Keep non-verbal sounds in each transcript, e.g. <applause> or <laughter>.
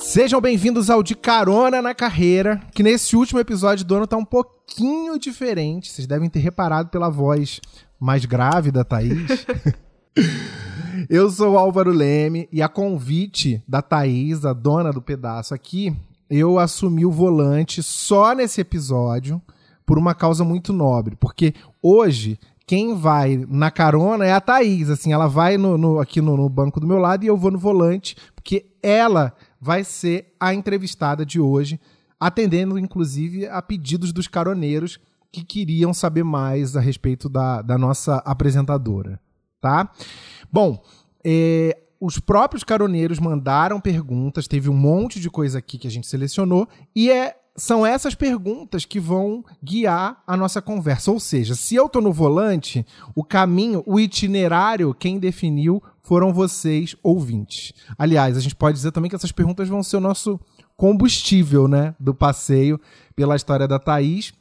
Sejam bem-vindos ao De Carona na Carreira, que nesse último episódio do ano tá um pouquinho diferente. Vocês devem ter reparado pela voz mais grave da Thaís. <laughs> Eu sou o Álvaro Leme e a convite da Thaís, a dona do pedaço aqui, eu assumi o volante só nesse episódio por uma causa muito nobre, porque hoje quem vai na carona é a Thaís, assim, ela vai no, no aqui no, no banco do meu lado e eu vou no volante, porque ela vai ser a entrevistada de hoje, atendendo inclusive a pedidos dos caroneiros que queriam saber mais a respeito da, da nossa apresentadora, tá? Bom, é, os próprios caroneiros mandaram perguntas, teve um monte de coisa aqui que a gente selecionou, e é, são essas perguntas que vão guiar a nossa conversa. Ou seja, se eu tô no volante, o caminho, o itinerário, quem definiu foram vocês, ouvintes. Aliás, a gente pode dizer também que essas perguntas vão ser o nosso combustível, né, do passeio pela história da Thaís,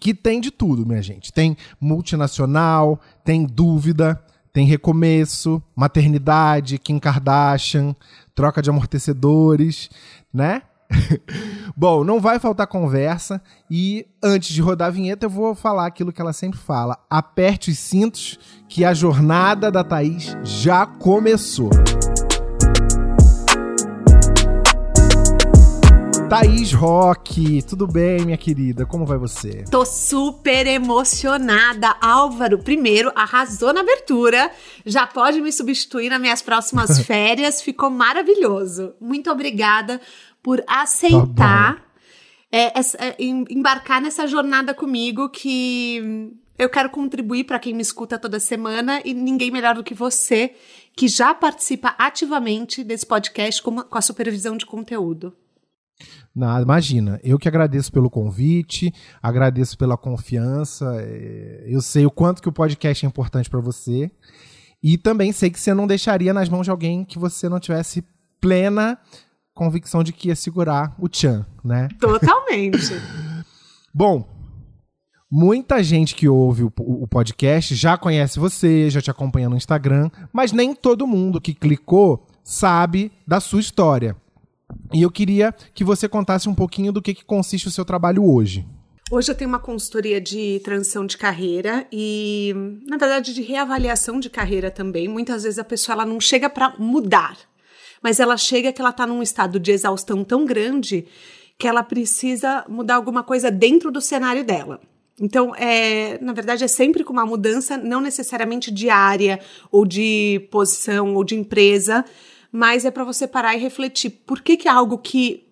que tem de tudo, minha gente. Tem multinacional, tem dúvida, tem recomeço, maternidade, Kim Kardashian, troca de amortecedores, né? <laughs> Bom, não vai faltar conversa e antes de rodar a vinheta eu vou falar aquilo que ela sempre fala. Aperte os cintos que a jornada da Thaís já começou. Thaís Rock, tudo bem, minha querida? Como vai você? Tô super emocionada. Álvaro, primeiro, arrasou na abertura. Já pode me substituir nas minhas próximas <laughs> férias. Ficou maravilhoso. Muito obrigada por aceitar tá é, é, embarcar nessa jornada comigo que eu quero contribuir para quem me escuta toda semana e ninguém melhor do que você, que já participa ativamente desse podcast com, com a supervisão de conteúdo. Nada, imagina. Eu que agradeço pelo convite, agradeço pela confiança. É, eu sei o quanto que o podcast é importante para você. E também sei que você não deixaria nas mãos de alguém que você não tivesse plena convicção de que ia segurar o Chan, né? Totalmente. <laughs> Bom, muita gente que ouve o, o, podcast já conhece você, já te acompanha no Instagram, mas nem todo mundo que clicou sabe da sua história. E eu queria que você contasse um pouquinho do que, que consiste o seu trabalho hoje. Hoje eu tenho uma consultoria de transição de carreira e, na verdade, de reavaliação de carreira também. Muitas vezes a pessoa ela não chega para mudar, mas ela chega que ela está num estado de exaustão tão grande que ela precisa mudar alguma coisa dentro do cenário dela. Então, é, na verdade, é sempre com uma mudança, não necessariamente de área ou de posição ou de empresa, mas é para você parar e refletir por que, que algo que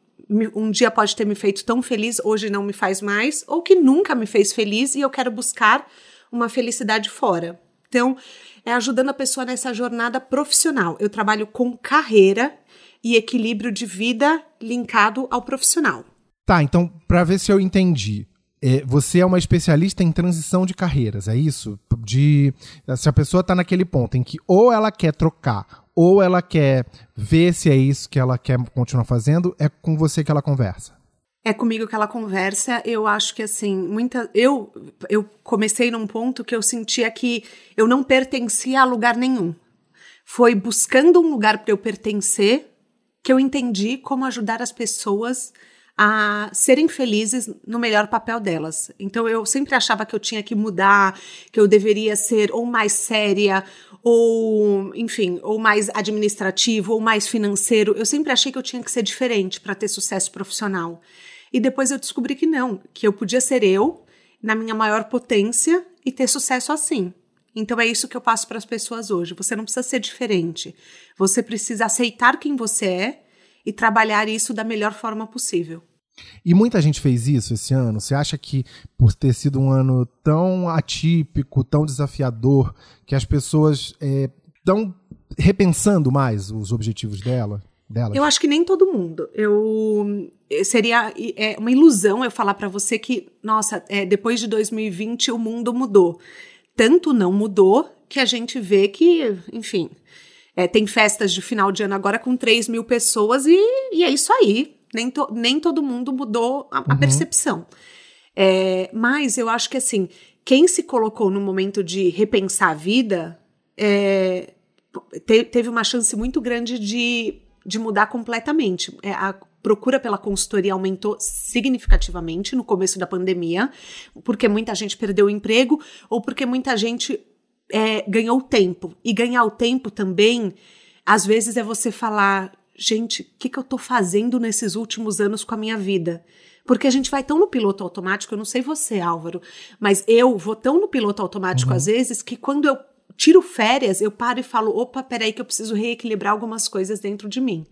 um dia pode ter me feito tão feliz, hoje não me faz mais, ou que nunca me fez feliz e eu quero buscar uma felicidade fora. Então, é ajudando a pessoa nessa jornada profissional. Eu trabalho com carreira e equilíbrio de vida linkado ao profissional. Tá, então, para ver se eu entendi. É, você é uma especialista em transição de carreiras, é isso? De se a pessoa está naquele ponto em que ou ela quer trocar ou ela quer ver se é isso que ela quer continuar fazendo, é com você que ela conversa? É comigo que ela conversa. Eu acho que assim, muita eu eu comecei num ponto que eu sentia que eu não pertencia a lugar nenhum. Foi buscando um lugar para eu pertencer que eu entendi como ajudar as pessoas a serem felizes no melhor papel delas. Então eu sempre achava que eu tinha que mudar, que eu deveria ser ou mais séria, ou, enfim, ou mais administrativo, ou mais financeiro. Eu sempre achei que eu tinha que ser diferente para ter sucesso profissional. E depois eu descobri que não, que eu podia ser eu, na minha maior potência, e ter sucesso assim. Então é isso que eu passo para as pessoas hoje. Você não precisa ser diferente. Você precisa aceitar quem você é e trabalhar isso da melhor forma possível. E muita gente fez isso esse ano. Você acha que, por ter sido um ano tão atípico, tão desafiador, que as pessoas estão é, repensando mais os objetivos dela? Delas? Eu acho que nem todo mundo. Eu seria é, uma ilusão eu falar para você que, nossa, é, depois de 2020 o mundo mudou. tanto não mudou que a gente vê que, enfim, é, tem festas de final de ano agora com 3 mil pessoas e, e é isso aí. Nem, to, nem todo mundo mudou a, a uhum. percepção. É, mas eu acho que assim, quem se colocou no momento de repensar a vida é, te, teve uma chance muito grande de, de mudar completamente. É, a procura pela consultoria aumentou significativamente no começo da pandemia, porque muita gente perdeu o emprego ou porque muita gente é, ganhou tempo. E ganhar o tempo também, às vezes, é você falar: gente, o que, que eu tô fazendo nesses últimos anos com a minha vida? Porque a gente vai tão no piloto automático, eu não sei você, Álvaro, mas eu vou tão no piloto automático uhum. às vezes que quando eu tiro férias, eu paro e falo: opa, peraí, que eu preciso reequilibrar algumas coisas dentro de mim.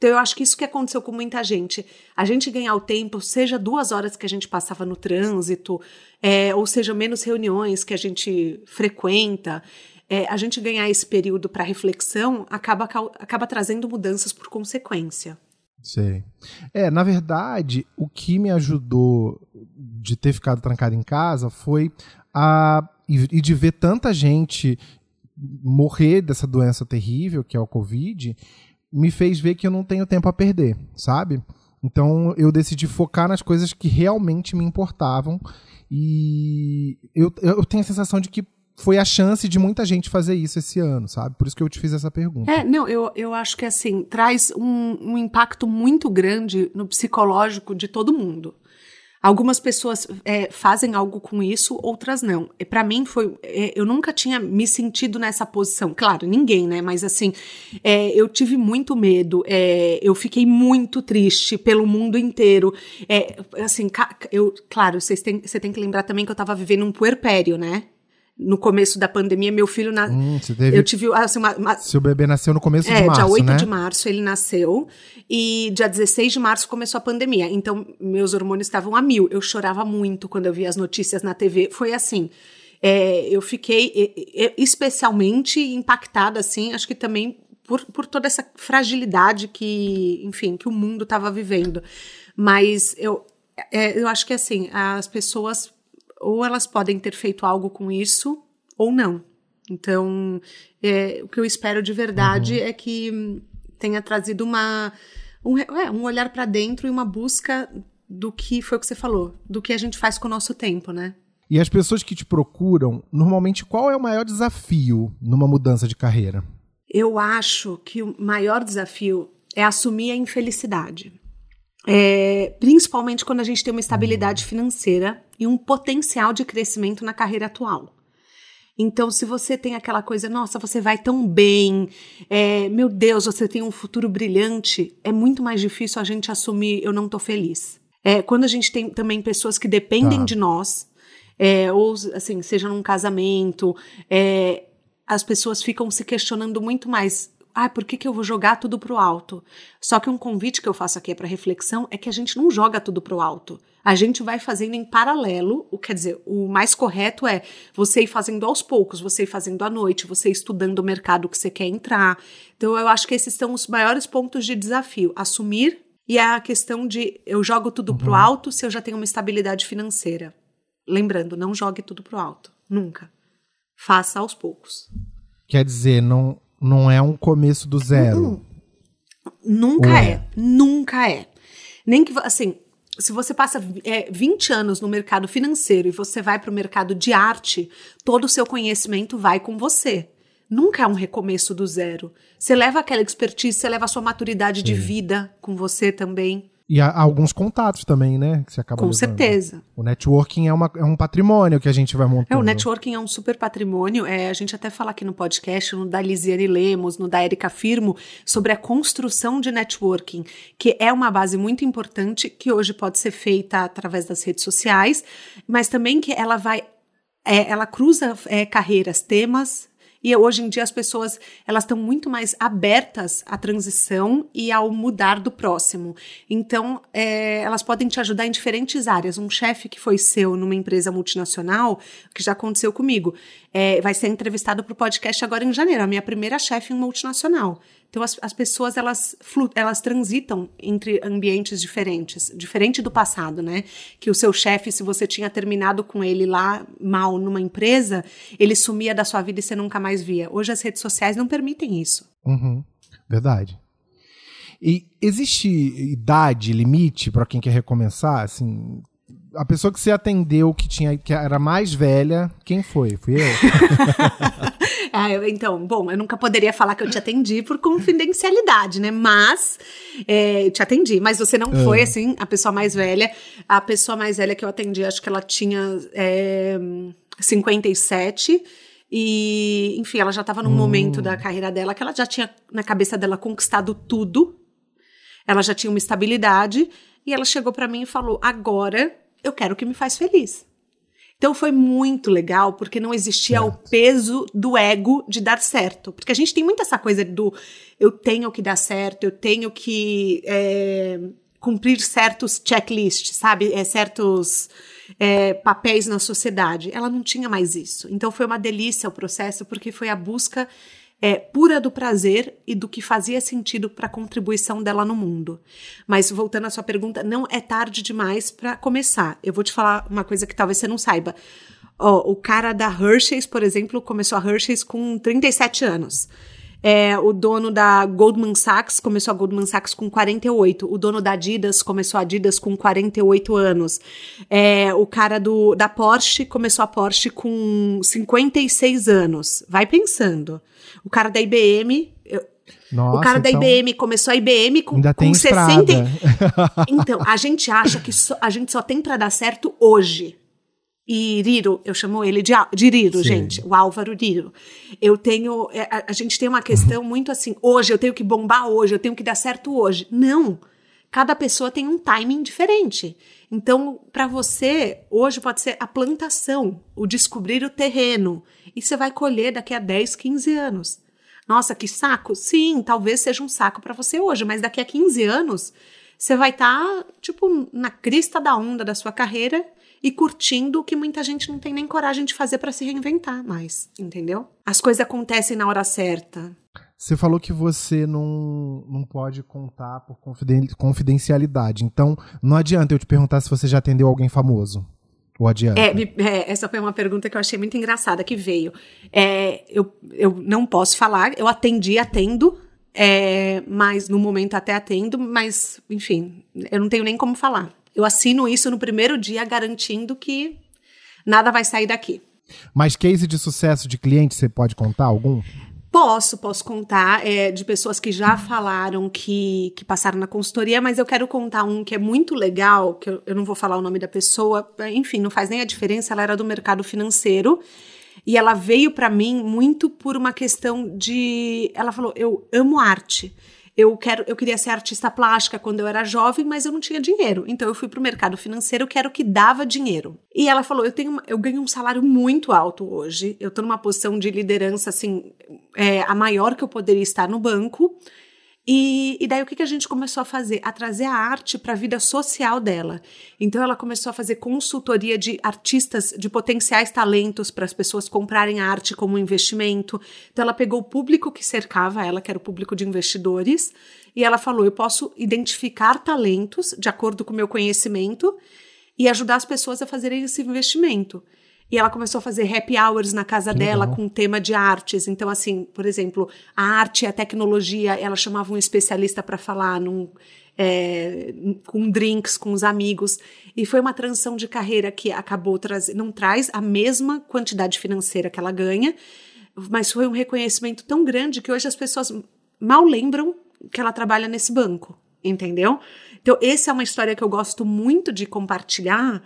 Então, eu acho que isso que aconteceu com muita gente. A gente ganhar o tempo, seja duas horas que a gente passava no trânsito, é, ou seja, menos reuniões que a gente frequenta, é, a gente ganhar esse período para reflexão acaba, acaba trazendo mudanças por consequência. Sei. É, na verdade, o que me ajudou de ter ficado trancado em casa foi a. e de ver tanta gente morrer dessa doença terrível que é o Covid, me fez ver que eu não tenho tempo a perder, sabe? Então eu decidi focar nas coisas que realmente me importavam e eu, eu tenho a sensação de que foi a chance de muita gente fazer isso esse ano, sabe? Por isso que eu te fiz essa pergunta. É, não, eu, eu acho que assim, traz um, um impacto muito grande no psicológico de todo mundo. Algumas pessoas é, fazem algo com isso, outras não. Para mim foi, é, eu nunca tinha me sentido nessa posição. Claro, ninguém, né? Mas assim, é, eu tive muito medo. É, eu fiquei muito triste pelo mundo inteiro. É, assim, eu, claro, vocês têm, você tem que lembrar também que eu tava vivendo um puerpério, né? No começo da pandemia, meu filho na... Hum, teve... eu tive assim, uma, uma... seu bebê nasceu no começo é, de março, dia 8 né? de março ele nasceu e dia 16 de março começou a pandemia. Então meus hormônios estavam a mil. Eu chorava muito quando eu via as notícias na TV. Foi assim. É, eu fiquei especialmente impactada, assim, acho que também por, por toda essa fragilidade que, enfim, que o mundo estava vivendo. Mas eu, é, eu acho que assim, as pessoas ou elas podem ter feito algo com isso ou não. Então, é, o que eu espero de verdade uhum. é que tenha trazido uma, um, é, um olhar para dentro e uma busca do que foi o que você falou, do que a gente faz com o nosso tempo, né? E as pessoas que te procuram, normalmente qual é o maior desafio numa mudança de carreira? Eu acho que o maior desafio é assumir a infelicidade. É, principalmente quando a gente tem uma estabilidade financeira e um potencial de crescimento na carreira atual. Então, se você tem aquela coisa, nossa, você vai tão bem, é, meu Deus, você tem um futuro brilhante, é muito mais difícil a gente assumir eu não tô feliz. É, quando a gente tem também pessoas que dependem tá. de nós, é, ou assim, seja num casamento, é, as pessoas ficam se questionando muito mais ah, por que, que eu vou jogar tudo pro alto? Só que um convite que eu faço aqui para reflexão é que a gente não joga tudo pro alto. A gente vai fazendo em paralelo, o quer dizer, o mais correto é você ir fazendo aos poucos, você ir fazendo à noite, você ir estudando o mercado que você quer entrar. Então eu acho que esses são os maiores pontos de desafio, assumir e a questão de eu jogo tudo uhum. pro alto se eu já tenho uma estabilidade financeira. Lembrando, não jogue tudo pro alto, nunca. Faça aos poucos. Quer dizer, não não é um começo do zero. Uhum. Nunca é? é? Nunca é. Nem que, assim, se você passa é, 20 anos no mercado financeiro e você vai para o mercado de arte, todo o seu conhecimento vai com você. Nunca é um recomeço do zero. Você leva aquela expertise, você leva a sua maturidade de vida com você também. E há alguns contatos também, né? Que você acaba Com levando. certeza. O networking é, uma, é um patrimônio que a gente vai montando. É, o networking é um super patrimônio. É, a gente até fala aqui no podcast, no da Lisiane Lemos, no da Erika Firmo, sobre a construção de networking, que é uma base muito importante, que hoje pode ser feita através das redes sociais, mas também que ela vai. É, ela cruza é, carreiras, temas, e hoje em dia as pessoas elas estão muito mais abertas à transição e ao mudar do próximo. Então é, elas podem te ajudar em diferentes áreas. Um chefe que foi seu numa empresa multinacional, que já aconteceu comigo, é, vai ser entrevistado para o podcast agora em janeiro. A minha primeira chefe em multinacional. Então as, as pessoas elas elas transitam entre ambientes diferentes, diferente do passado, né? Que o seu chefe, se você tinha terminado com ele lá mal numa empresa, ele sumia da sua vida e você nunca mais via. Hoje as redes sociais não permitem isso. Uhum. Verdade. E existe idade limite para quem quer recomeçar? Assim, a pessoa que você atendeu que tinha que era mais velha, quem foi? Fui eu. <laughs> ah, eu, então, bom, eu nunca poderia falar que eu te atendi por confidencialidade, né? Mas é, eu te atendi, mas você não foi assim a pessoa mais velha. A pessoa mais velha que eu atendi, acho que ela tinha é, 57. E, enfim, ela já estava num hum. momento da carreira dela que ela já tinha na cabeça dela conquistado tudo. Ela já tinha uma estabilidade e ela chegou para mim e falou: "Agora eu quero o que me faz feliz". Então foi muito legal porque não existia o peso do ego de dar certo, porque a gente tem muito essa coisa do eu tenho que dar certo, eu tenho que é, cumprir certos checklists, sabe, é, certos é, papéis na sociedade. Ela não tinha mais isso. Então foi uma delícia o processo, porque foi a busca é, pura do prazer e do que fazia sentido para a contribuição dela no mundo. Mas voltando à sua pergunta, não é tarde demais para começar. Eu vou te falar uma coisa que talvez você não saiba. Oh, o cara da Hershey's, por exemplo, começou a Hershey's com 37 anos. É, o dono da Goldman Sachs começou a Goldman Sachs com 48. O dono da Adidas começou a Adidas com 48 anos. É, o cara do, da Porsche começou a Porsche com 56 anos. Vai pensando. O cara da IBM. Eu, nossa, o cara então, da IBM começou a IBM com, ainda com 60. <laughs> então, a gente acha que so, a gente só tem para dar certo hoje. E Riro, eu chamo ele de, de Riro, Sim. gente, o Álvaro Riro. Eu tenho, é, a, a gente tem uma questão muito assim, hoje eu tenho que bombar hoje, eu tenho que dar certo hoje. Não, cada pessoa tem um timing diferente. Então, para você, hoje pode ser a plantação, o descobrir o terreno, e você vai colher daqui a 10, 15 anos. Nossa, que saco? Sim, talvez seja um saco para você hoje, mas daqui a 15 anos você vai estar, tá, tipo, na crista da onda da sua carreira e curtindo o que muita gente não tem nem coragem de fazer para se reinventar mais, entendeu? As coisas acontecem na hora certa. Você falou que você não, não pode contar por confidencialidade. Então, não adianta eu te perguntar se você já atendeu alguém famoso. Ou adianta? É, é, essa foi uma pergunta que eu achei muito engraçada que veio. É, eu, eu não posso falar, eu atendi, atendo, é, mas no momento até atendo, mas, enfim, eu não tenho nem como falar. Eu assino isso no primeiro dia, garantindo que nada vai sair daqui. Mas case de sucesso de cliente, você pode contar algum? Posso, posso contar é, de pessoas que já falaram que, que passaram na consultoria, mas eu quero contar um que é muito legal, que eu, eu não vou falar o nome da pessoa, enfim, não faz nem a diferença, ela era do mercado financeiro e ela veio para mim muito por uma questão de. Ela falou: eu amo arte eu quero, eu queria ser artista plástica quando eu era jovem, mas eu não tinha dinheiro. Então eu fui para o mercado financeiro, que era o que dava dinheiro. E ela falou: eu tenho, eu ganho um salário muito alto hoje. Eu estou numa posição de liderança assim, é, a maior que eu poderia estar no banco. E, e, daí o que, que a gente começou a fazer? A trazer a arte para a vida social dela. Então ela começou a fazer consultoria de artistas, de potenciais talentos para as pessoas comprarem arte como investimento. Então ela pegou o público que cercava ela, que era o público de investidores, e ela falou: eu posso identificar talentos de acordo com o meu conhecimento e ajudar as pessoas a fazerem esse investimento. E ela começou a fazer happy hours na casa dela com tema de artes. Então, assim, por exemplo, a arte e a tecnologia, ela chamava um especialista para falar num, é, com drinks com os amigos. E foi uma transição de carreira que acabou trazendo, não traz a mesma quantidade financeira que ela ganha, mas foi um reconhecimento tão grande que hoje as pessoas mal lembram que ela trabalha nesse banco, entendeu? Então, essa é uma história que eu gosto muito de compartilhar,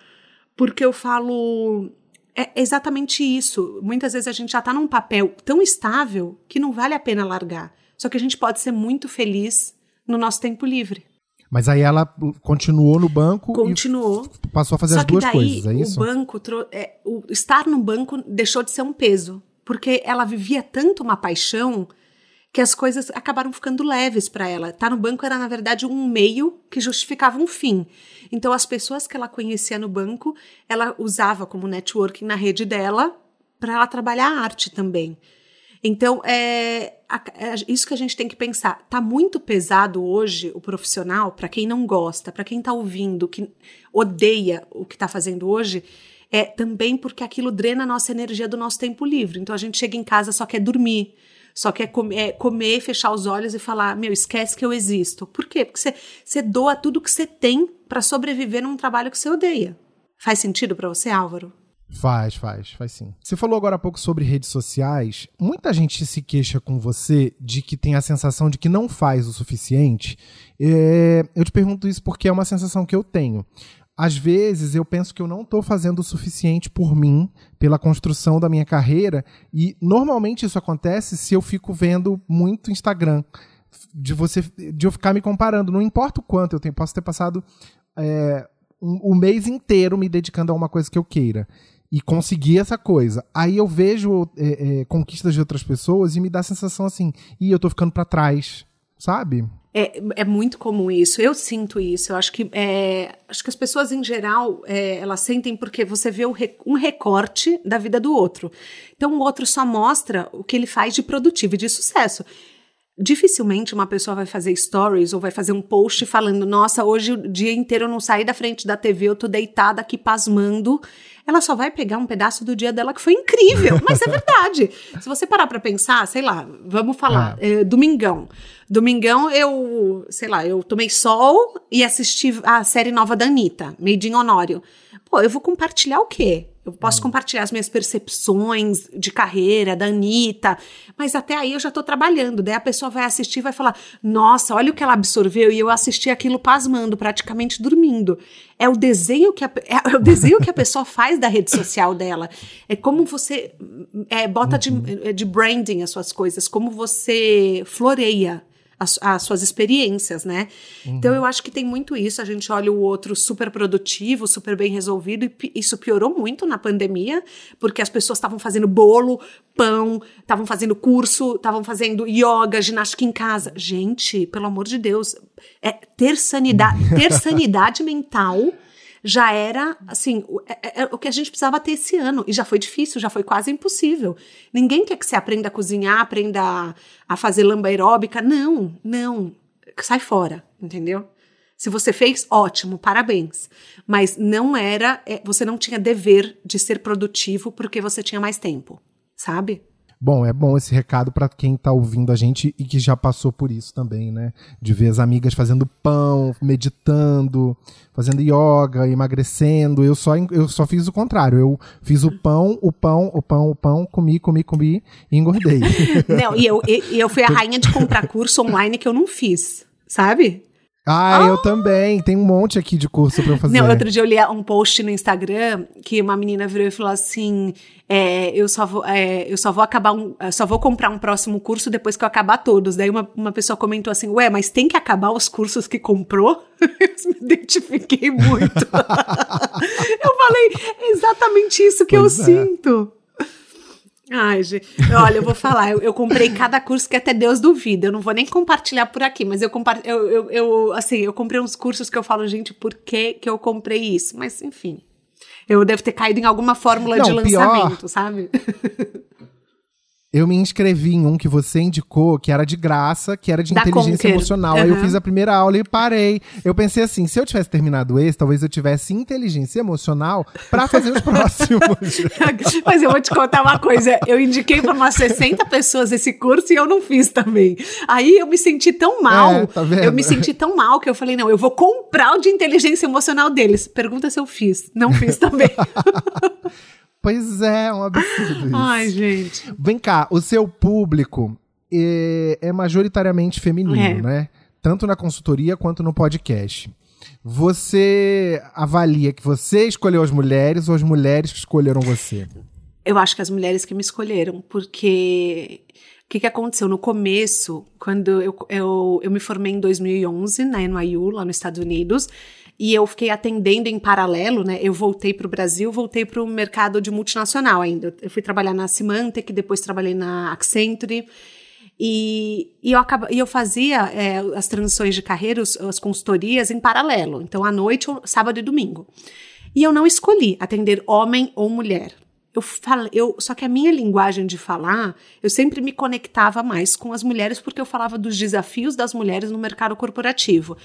porque eu falo é exatamente isso. Muitas vezes a gente já está num papel tão estável que não vale a pena largar. Só que a gente pode ser muito feliz no nosso tempo livre. Mas aí ela continuou no banco continuou. passou a fazer as duas daí, coisas, é isso? O banco, é, o estar no banco deixou de ser um peso, porque ela vivia tanto uma paixão que as coisas acabaram ficando leves para ela. Estar tá no banco era, na verdade, um meio que justificava um fim. Então, as pessoas que ela conhecia no banco, ela usava como networking na rede dela para ela trabalhar a arte também. Então, é, é, isso que a gente tem que pensar. Tá muito pesado hoje o profissional, para quem não gosta, para quem tá ouvindo, que odeia o que tá fazendo hoje, é também porque aquilo drena a nossa energia do nosso tempo livre. Então a gente chega em casa só quer dormir, só quer comer, é, comer fechar os olhos e falar: meu, esquece que eu existo. Por quê? Porque você, você doa tudo que você tem para sobreviver num trabalho que você odeia. Faz sentido para você, Álvaro? Faz, faz, faz sim. Você falou agora há pouco sobre redes sociais. Muita gente se queixa com você de que tem a sensação de que não faz o suficiente. É, eu te pergunto isso porque é uma sensação que eu tenho. Às vezes eu penso que eu não estou fazendo o suficiente por mim, pela construção da minha carreira, e normalmente isso acontece se eu fico vendo muito Instagram. De você de eu ficar me comparando. Não importa o quanto eu tenho, posso ter passado é, um, um mês inteiro me dedicando a uma coisa que eu queira e conseguir essa coisa. Aí eu vejo é, é, conquistas de outras pessoas e me dá a sensação assim, e eu tô ficando para trás, sabe? É, é muito comum isso. Eu sinto isso. Eu acho que é, acho que as pessoas em geral é, elas sentem porque você vê um recorte da vida do outro. Então o outro só mostra o que ele faz de produtivo e de sucesso. Dificilmente uma pessoa vai fazer stories ou vai fazer um post falando: Nossa, hoje o dia inteiro eu não saí da frente da TV, eu tô deitada aqui pasmando. Ela só vai pegar um pedaço do dia dela que foi incrível, mas é verdade. <laughs> Se você parar pra pensar, sei lá, vamos falar, é. É, domingão. Domingão eu, sei lá, eu tomei sol e assisti a série nova da Anitta, Made in Honório. Pô, eu vou compartilhar o quê? Eu posso hum. compartilhar as minhas percepções de carreira, da Anitta, mas até aí eu já tô trabalhando. Daí a pessoa vai assistir e vai falar: Nossa, olha o que ela absorveu, e eu assisti aquilo pasmando, praticamente dormindo. É o desenho que a, é, é o desenho que a pessoa faz da rede social dela. É como você é, bota de, uhum. de branding as suas coisas, como você floreia as, as suas experiências, né? Uhum. Então eu acho que tem muito isso. A gente olha o outro super produtivo, super bem resolvido, e isso piorou muito na pandemia, porque as pessoas estavam fazendo bolo, pão, estavam fazendo curso, estavam fazendo yoga, ginástica em casa. Gente, pelo amor de Deus, é ter sanidade, ter <laughs> sanidade mental já era, assim, o, é, é, o que a gente precisava ter esse ano. E já foi difícil, já foi quase impossível. Ninguém quer que você aprenda a cozinhar, aprenda a, a fazer lamba aeróbica. Não, não. Sai fora, entendeu? Se você fez, ótimo, parabéns. Mas não era, é, você não tinha dever de ser produtivo porque você tinha mais tempo, sabe? Bom, é bom esse recado para quem tá ouvindo a gente e que já passou por isso também, né? De ver as amigas fazendo pão, meditando, fazendo yoga, emagrecendo. Eu só, eu só fiz o contrário. Eu fiz o pão, o pão, o pão, o pão, comi, comi, comi e engordei. <laughs> Não, e eu, e eu fui a rainha de comprar curso online que eu não fiz, sabe? Ah, ah, eu também. Tem um monte aqui de curso pra eu fazer. Não, outro dia eu li um post no Instagram que uma menina virou e falou assim: é, eu, só vou, é, eu só vou acabar um. só vou comprar um próximo curso depois que eu acabar todos. Daí uma, uma pessoa comentou assim: Ué, mas tem que acabar os cursos que comprou? <laughs> eu me identifiquei muito. <laughs> eu falei exatamente isso que pois eu é. sinto. Ai, gente. Olha, eu vou falar, eu, eu, comprei cada curso que até Deus duvida. Eu não vou nem compartilhar por aqui, mas eu, eu, eu, eu, assim, eu comprei uns cursos que eu falo, gente, por que, que eu comprei isso? Mas, enfim. Eu devo ter caído em alguma fórmula não, de lançamento, pior... sabe? <laughs> Eu me inscrevi em um que você indicou, que era de graça, que era de da inteligência Conquer. emocional. Uhum. Aí eu fiz a primeira aula e parei. Eu pensei assim, se eu tivesse terminado esse, talvez eu tivesse inteligência emocional para fazer os <laughs> próximos. <laughs> Mas eu vou te contar uma coisa. Eu indiquei para umas 60 pessoas esse curso e eu não fiz também. Aí eu me senti tão mal. É, tá eu me senti tão mal que eu falei, não, eu vou comprar o de inteligência emocional deles. Pergunta se eu fiz. Não fiz também. <laughs> Pois é, um absurdo <laughs> isso. Ai, gente. Vem cá, o seu público é, é majoritariamente feminino, é. né? Tanto na consultoria quanto no podcast. Você avalia que você escolheu as mulheres ou as mulheres que escolheram você? Eu acho que as mulheres que me escolheram, porque o que, que aconteceu? No começo, quando eu, eu, eu me formei em 2011 na NYU, lá nos Estados Unidos, e eu fiquei atendendo em paralelo, né? Eu voltei para o Brasil, voltei para o mercado de multinacional ainda. Eu fui trabalhar na Symantec, depois trabalhei na Accenture. E, e, eu, acaba, e eu fazia é, as transições de carreira, as consultorias em paralelo. Então, à noite, sábado e domingo. E eu não escolhi atender homem ou mulher. Eu falei, eu, só que a minha linguagem de falar, eu sempre me conectava mais com as mulheres porque eu falava dos desafios das mulheres no mercado corporativo.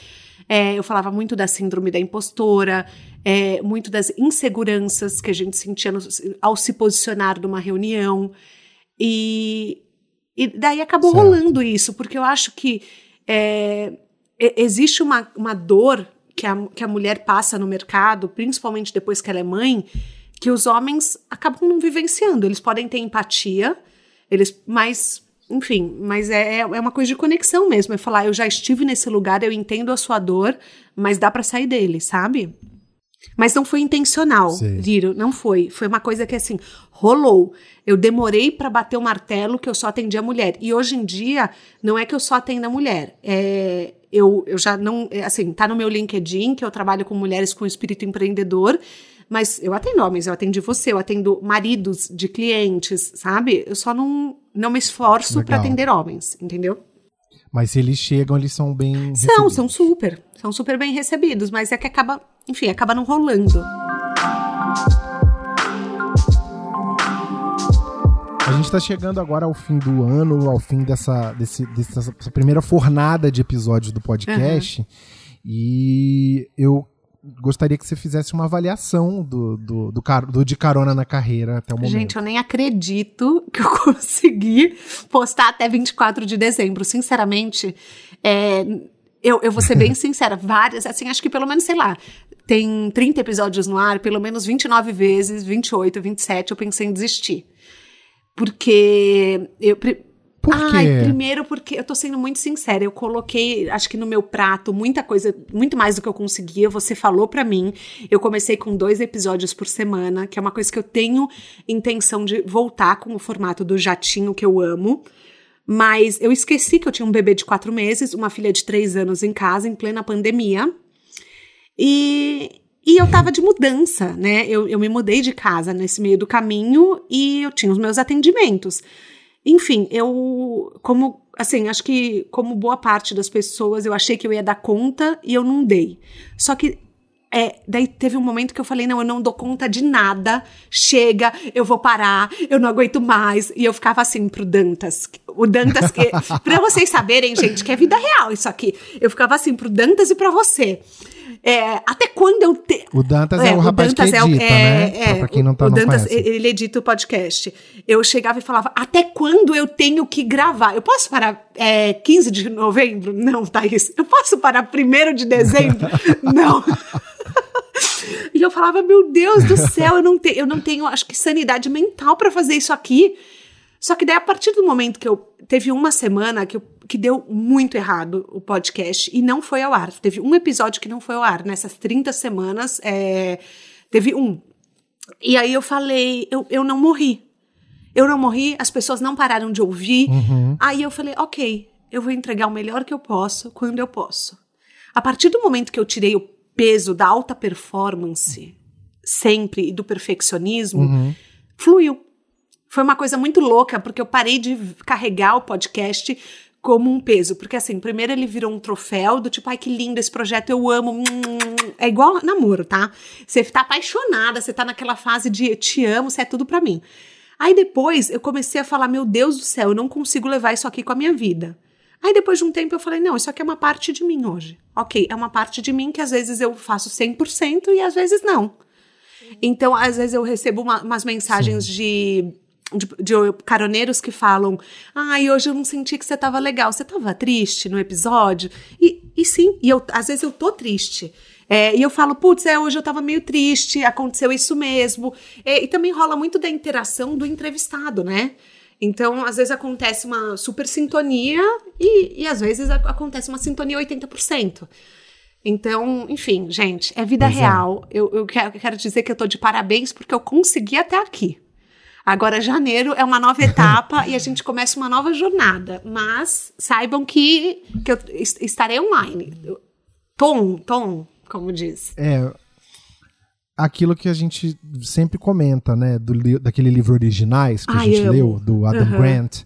É, eu falava muito da síndrome da impostora, é, muito das inseguranças que a gente sentia no, ao se posicionar numa reunião. E, e daí acabou certo. rolando isso, porque eu acho que é, existe uma, uma dor que a, que a mulher passa no mercado, principalmente depois que ela é mãe, que os homens acabam não vivenciando. Eles podem ter empatia, eles, mas, enfim, mas é, é uma coisa de conexão mesmo. É falar, eu já estive nesse lugar, eu entendo a sua dor, mas dá para sair dele, sabe? Mas não foi intencional, Viro, não foi. Foi uma coisa que assim, rolou. Eu demorei para bater o martelo que eu só atendia mulher. E hoje em dia, não é que eu só atendo a mulher. É, eu, eu já não. É, assim, tá no meu LinkedIn que eu trabalho com mulheres com espírito empreendedor. Mas eu atendo homens, eu atendo você, eu atendo maridos de clientes, sabe? Eu só não, não me esforço para atender homens, entendeu? Mas se eles chegam, eles são bem. São, recebidos. são super. São super bem recebidos, mas é que acaba, enfim, acaba não rolando. A gente está chegando agora ao fim do ano, ao fim dessa, desse, dessa primeira fornada de episódios do podcast. Uhum. E eu gostaria que você fizesse uma avaliação do, do, do, do, de carona na carreira até o momento. Gente, eu nem acredito <laughs> que eu consegui postar até 24 de dezembro. Sinceramente, é, eu, eu vou ser bem <laughs> sincera, várias, assim, acho que pelo menos, sei lá, tem 30 episódios no ar, pelo menos 29 vezes, 28, 27, eu pensei em desistir. Porque eu, por quê? Ai, primeiro porque eu tô sendo muito sincera, eu coloquei, acho que no meu prato, muita coisa, muito mais do que eu conseguia, você falou para mim. Eu comecei com dois episódios por semana, que é uma coisa que eu tenho intenção de voltar com o formato do jatinho que eu amo. Mas eu esqueci que eu tinha um bebê de quatro meses, uma filha de três anos em casa, em plena pandemia. E, e eu tava de mudança, né? Eu, eu me mudei de casa nesse meio do caminho e eu tinha os meus atendimentos. Enfim, eu, como, assim, acho que como boa parte das pessoas, eu achei que eu ia dar conta e eu não dei. Só que é, daí teve um momento que eu falei, não, eu não dou conta de nada, chega, eu vou parar, eu não aguento mais. E eu ficava assim pro Dantas. O Dantas, que, <laughs> pra vocês saberem, gente, que é vida real isso aqui. Eu ficava assim pro Dantas e pra você. É, até quando eu te... O Dantas é, é o rapaz Dantas que é edita, é, né? É, pra quem não tá o Dantas, conhece. ele edita o podcast. Eu chegava e falava, até quando eu tenho que gravar? Eu posso parar é, 15 de novembro? Não, Thaís. Eu posso parar 1 de dezembro? <laughs> não. E eu falava, meu Deus do céu, eu não, te, eu não tenho, acho que, sanidade mental para fazer isso aqui. Só que daí, a partir do momento que eu. Teve uma semana que, eu, que deu muito errado o podcast e não foi ao ar. Teve um episódio que não foi ao ar. Nessas 30 semanas, é, teve um. E aí eu falei, eu, eu não morri. Eu não morri, as pessoas não pararam de ouvir. Uhum. Aí eu falei, ok, eu vou entregar o melhor que eu posso quando eu posso. A partir do momento que eu tirei o peso da alta performance, sempre, e do perfeccionismo, uhum. fluiu. Foi uma coisa muito louca, porque eu parei de carregar o podcast como um peso. Porque, assim, primeiro ele virou um troféu do tipo, ai, que lindo esse projeto, eu amo. É igual namoro, tá? Você tá apaixonada, você tá naquela fase de te amo, você é tudo para mim. Aí depois eu comecei a falar, meu Deus do céu, eu não consigo levar isso aqui com a minha vida. Aí depois de um tempo eu falei, não, isso aqui é uma parte de mim hoje. Ok, é uma parte de mim que às vezes eu faço 100% e às vezes não. Então, às vezes eu recebo uma, umas mensagens Sim. de de, de, caroneiros que falam: Ai, ah, hoje eu não senti que você tava legal. Você tava triste no episódio? E, e sim, e eu, às vezes eu tô triste. É, e eu falo, putz, é, hoje eu tava meio triste, aconteceu isso mesmo. É, e também rola muito da interação do entrevistado, né? Então, às vezes acontece uma super sintonia e, e às vezes acontece uma sintonia 80%. Então, enfim, gente, é vida pois é. real. É. Eu, eu quero, eu quero dizer que eu tô de parabéns porque eu consegui até aqui. Agora, janeiro é uma nova <laughs> etapa e a gente começa uma nova jornada. Mas saibam que, que eu estarei online. Tom, tom, como diz. É. Aquilo que a gente sempre comenta, né? Do, daquele livro Originais que Ai, a gente leu, do Adam uhum. Grant,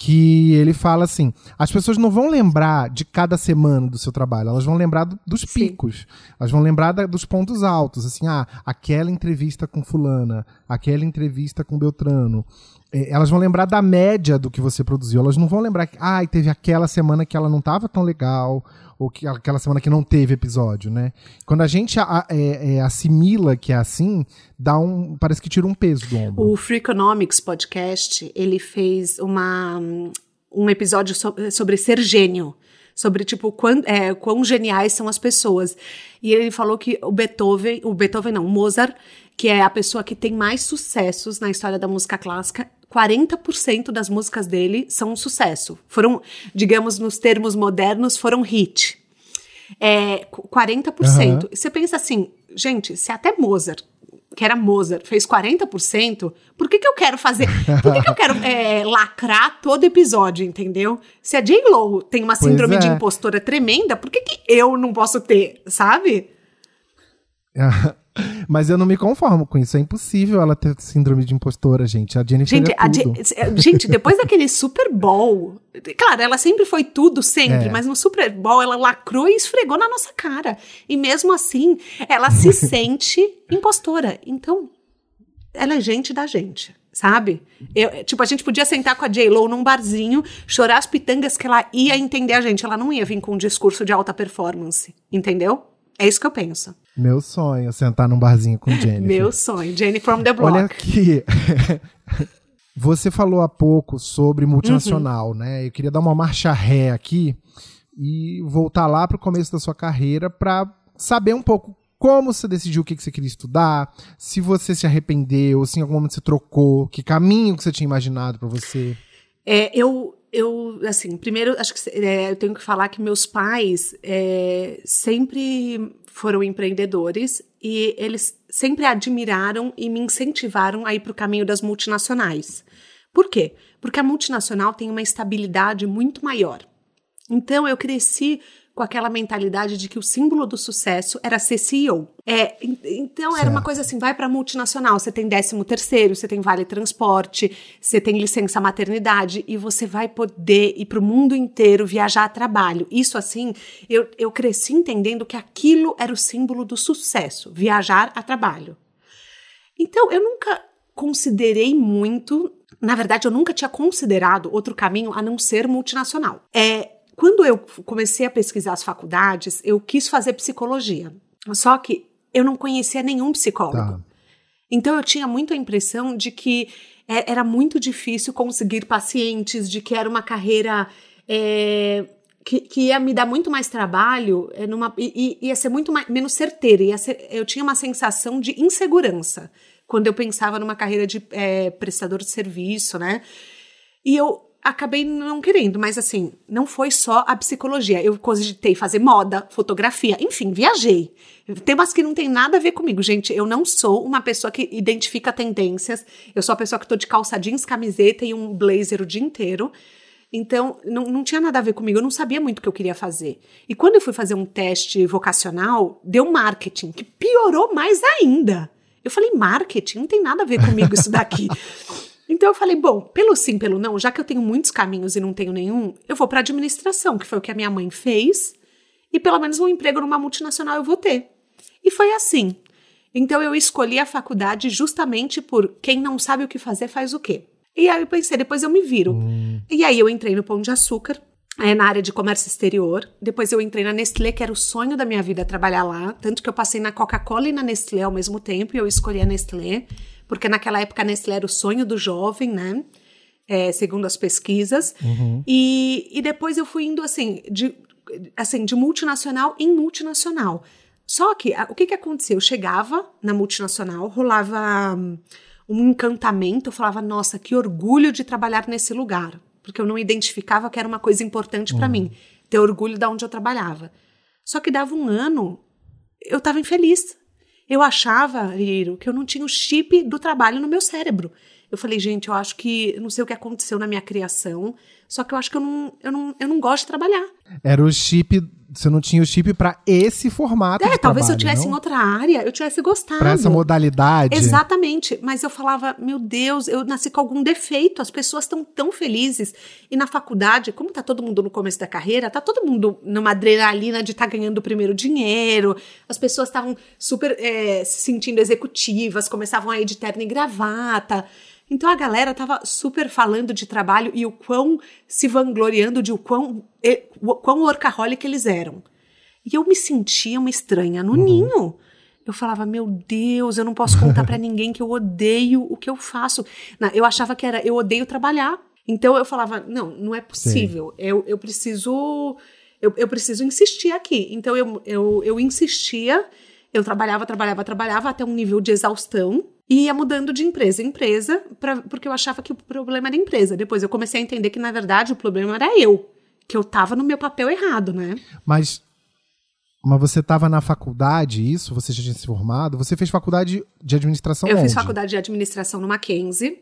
que ele fala assim: as pessoas não vão lembrar de cada semana do seu trabalho, elas vão lembrar do, dos picos, Sim. elas vão lembrar da, dos pontos altos, assim, ah, aquela entrevista com fulana, aquela entrevista com Beltrano. É, elas vão lembrar da média do que você produziu, elas não vão lembrar que, ah, teve aquela semana que ela não estava tão legal, ou que, aquela semana que não teve episódio, né? Quando a gente a, é, é, assimila que é assim, dá um. parece que tira um peso do ombro. O Freakonomics Podcast, ele fez uma, um episódio so, sobre ser gênio. Sobre, tipo, quão, é, quão geniais são as pessoas. E ele falou que o Beethoven, o Beethoven não, Mozart, que é a pessoa que tem mais sucessos na história da música clássica, 40% das músicas dele são um sucesso. Foram, digamos, nos termos modernos, foram hit. É, 40%. Uhum. Você pensa assim, gente, se até Mozart que era Mozart, fez 40%, por que, que eu quero fazer? Por que, que eu quero <laughs> é, lacrar todo episódio, entendeu? Se a J-Lo tem uma síndrome é. de impostora tremenda, por que, que eu não posso ter, sabe? <laughs> Mas eu não me conformo com isso. É impossível ela ter síndrome de impostora, gente. A Jennifer gente, é tudo. A, gente, depois daquele Super Bowl, claro, ela sempre foi tudo, sempre, é. mas no Super Bowl ela lacrou e esfregou na nossa cara. E mesmo assim, ela se <laughs> sente impostora. Então, ela é gente da gente sabe? Eu, tipo, a gente podia sentar com a J-Lo num barzinho, chorar as pitangas que ela ia entender a gente. Ela não ia vir com um discurso de alta performance, entendeu? É isso que eu penso. Meu sonho, sentar num barzinho com <laughs> Jenny. Meu sonho, Jenny from the block. Olha aqui. <laughs> Você falou há pouco sobre multinacional, uhum. né? Eu queria dar uma marcha ré aqui e voltar lá para o começo da sua carreira para saber um pouco como você decidiu o que você queria estudar, se você se arrependeu, se em algum momento você trocou, que caminho que você tinha imaginado para você. É, eu, eu, assim, primeiro, acho que é, eu tenho que falar que meus pais é, sempre foram empreendedores e eles sempre admiraram e me incentivaram a ir para o caminho das multinacionais. Por quê? Porque a multinacional tem uma estabilidade muito maior. Então eu cresci com aquela mentalidade de que o símbolo do sucesso era ser CEO. É, então certo. era uma coisa assim, vai para multinacional, você tem 13 terceiro, você tem vale transporte, você tem licença maternidade e você vai poder ir para o mundo inteiro viajar a trabalho. Isso assim, eu, eu cresci entendendo que aquilo era o símbolo do sucesso, viajar a trabalho. Então eu nunca considerei muito, na verdade eu nunca tinha considerado outro caminho a não ser multinacional. É, quando eu comecei a pesquisar as faculdades, eu quis fazer psicologia. Só que eu não conhecia nenhum psicólogo. Tá. Então eu tinha muito a impressão de que é, era muito difícil conseguir pacientes, de que era uma carreira é, que, que, ia me dar muito mais trabalho, é, numa, e, ia ser muito mais, menos certeira. Ser, eu tinha uma sensação de insegurança quando eu pensava numa carreira de é, prestador de serviço, né? E eu acabei não querendo, mas assim, não foi só a psicologia. Eu cogitei fazer moda, fotografia, enfim, viajei. Temas que não tem nada a ver comigo, gente. Eu não sou uma pessoa que identifica tendências. Eu sou a pessoa que tô de calça jeans, camiseta e um blazer o dia inteiro. Então, não, não tinha nada a ver comigo, eu não sabia muito o que eu queria fazer. E quando eu fui fazer um teste vocacional, deu marketing, que piorou mais ainda. Eu falei, marketing? Não tem nada a ver comigo isso daqui. <laughs> Então eu falei, bom, pelo sim, pelo não, já que eu tenho muitos caminhos e não tenho nenhum, eu vou para administração, que foi o que a minha mãe fez, e pelo menos um emprego numa multinacional eu vou ter. E foi assim. Então eu escolhi a faculdade justamente por quem não sabe o que fazer faz o quê. E aí eu pensei, depois eu me viro. Hum. E aí eu entrei no Pão de Açúcar, é, na área de comércio exterior. Depois eu entrei na Nestlé, que era o sonho da minha vida trabalhar lá. Tanto que eu passei na Coca-Cola e na Nestlé ao mesmo tempo, e eu escolhi a Nestlé porque naquela época a Nestlé era o sonho do jovem, né? É, segundo as pesquisas. Uhum. E, e depois eu fui indo assim de, assim, de multinacional em multinacional. Só que a, o que, que aconteceu? Eu chegava na multinacional, rolava um, um encantamento, eu falava, nossa, que orgulho de trabalhar nesse lugar. Porque eu não identificava que era uma coisa importante para uhum. mim, ter orgulho de onde eu trabalhava. Só que dava um ano, eu estava infeliz. Eu achava, Riro, que eu não tinha o chip do trabalho no meu cérebro. Eu falei, gente, eu acho que não sei o que aconteceu na minha criação, só que eu acho que eu não, eu não, eu não gosto de trabalhar. Era o chip você não tinha o chip para esse formato. É, talvez trabalho, se eu tivesse não? em outra área, eu tivesse gostado. Pra essa modalidade. Exatamente. Mas eu falava, meu Deus, eu nasci com algum defeito, as pessoas estão tão felizes. E na faculdade, como tá todo mundo no começo da carreira, tá todo mundo numa adrenalina de estar tá ganhando o primeiro dinheiro, as pessoas estavam super é, se sentindo executivas, começavam a ir de terno e gravata. Então a galera tava super falando de trabalho e o quão se vangloriando de o quão, o quão workaholic eles eram. E eu me sentia uma estranha no uhum. ninho. Eu falava, meu Deus, eu não posso contar para <laughs> ninguém que eu odeio o que eu faço. Eu achava que era, eu odeio trabalhar. Então eu falava, não, não é possível. Eu, eu preciso. Eu, eu preciso insistir aqui. Então eu, eu, eu insistia, eu trabalhava, trabalhava, trabalhava até um nível de exaustão e ia mudando de empresa em empresa, pra, porque eu achava que o problema era a empresa. Depois eu comecei a entender que, na verdade, o problema era eu, que eu tava no meu papel errado, né? Mas, mas você estava na faculdade, isso? Você já tinha se formado? Você fez faculdade de administração Eu onde? fiz faculdade de administração no Mackenzie.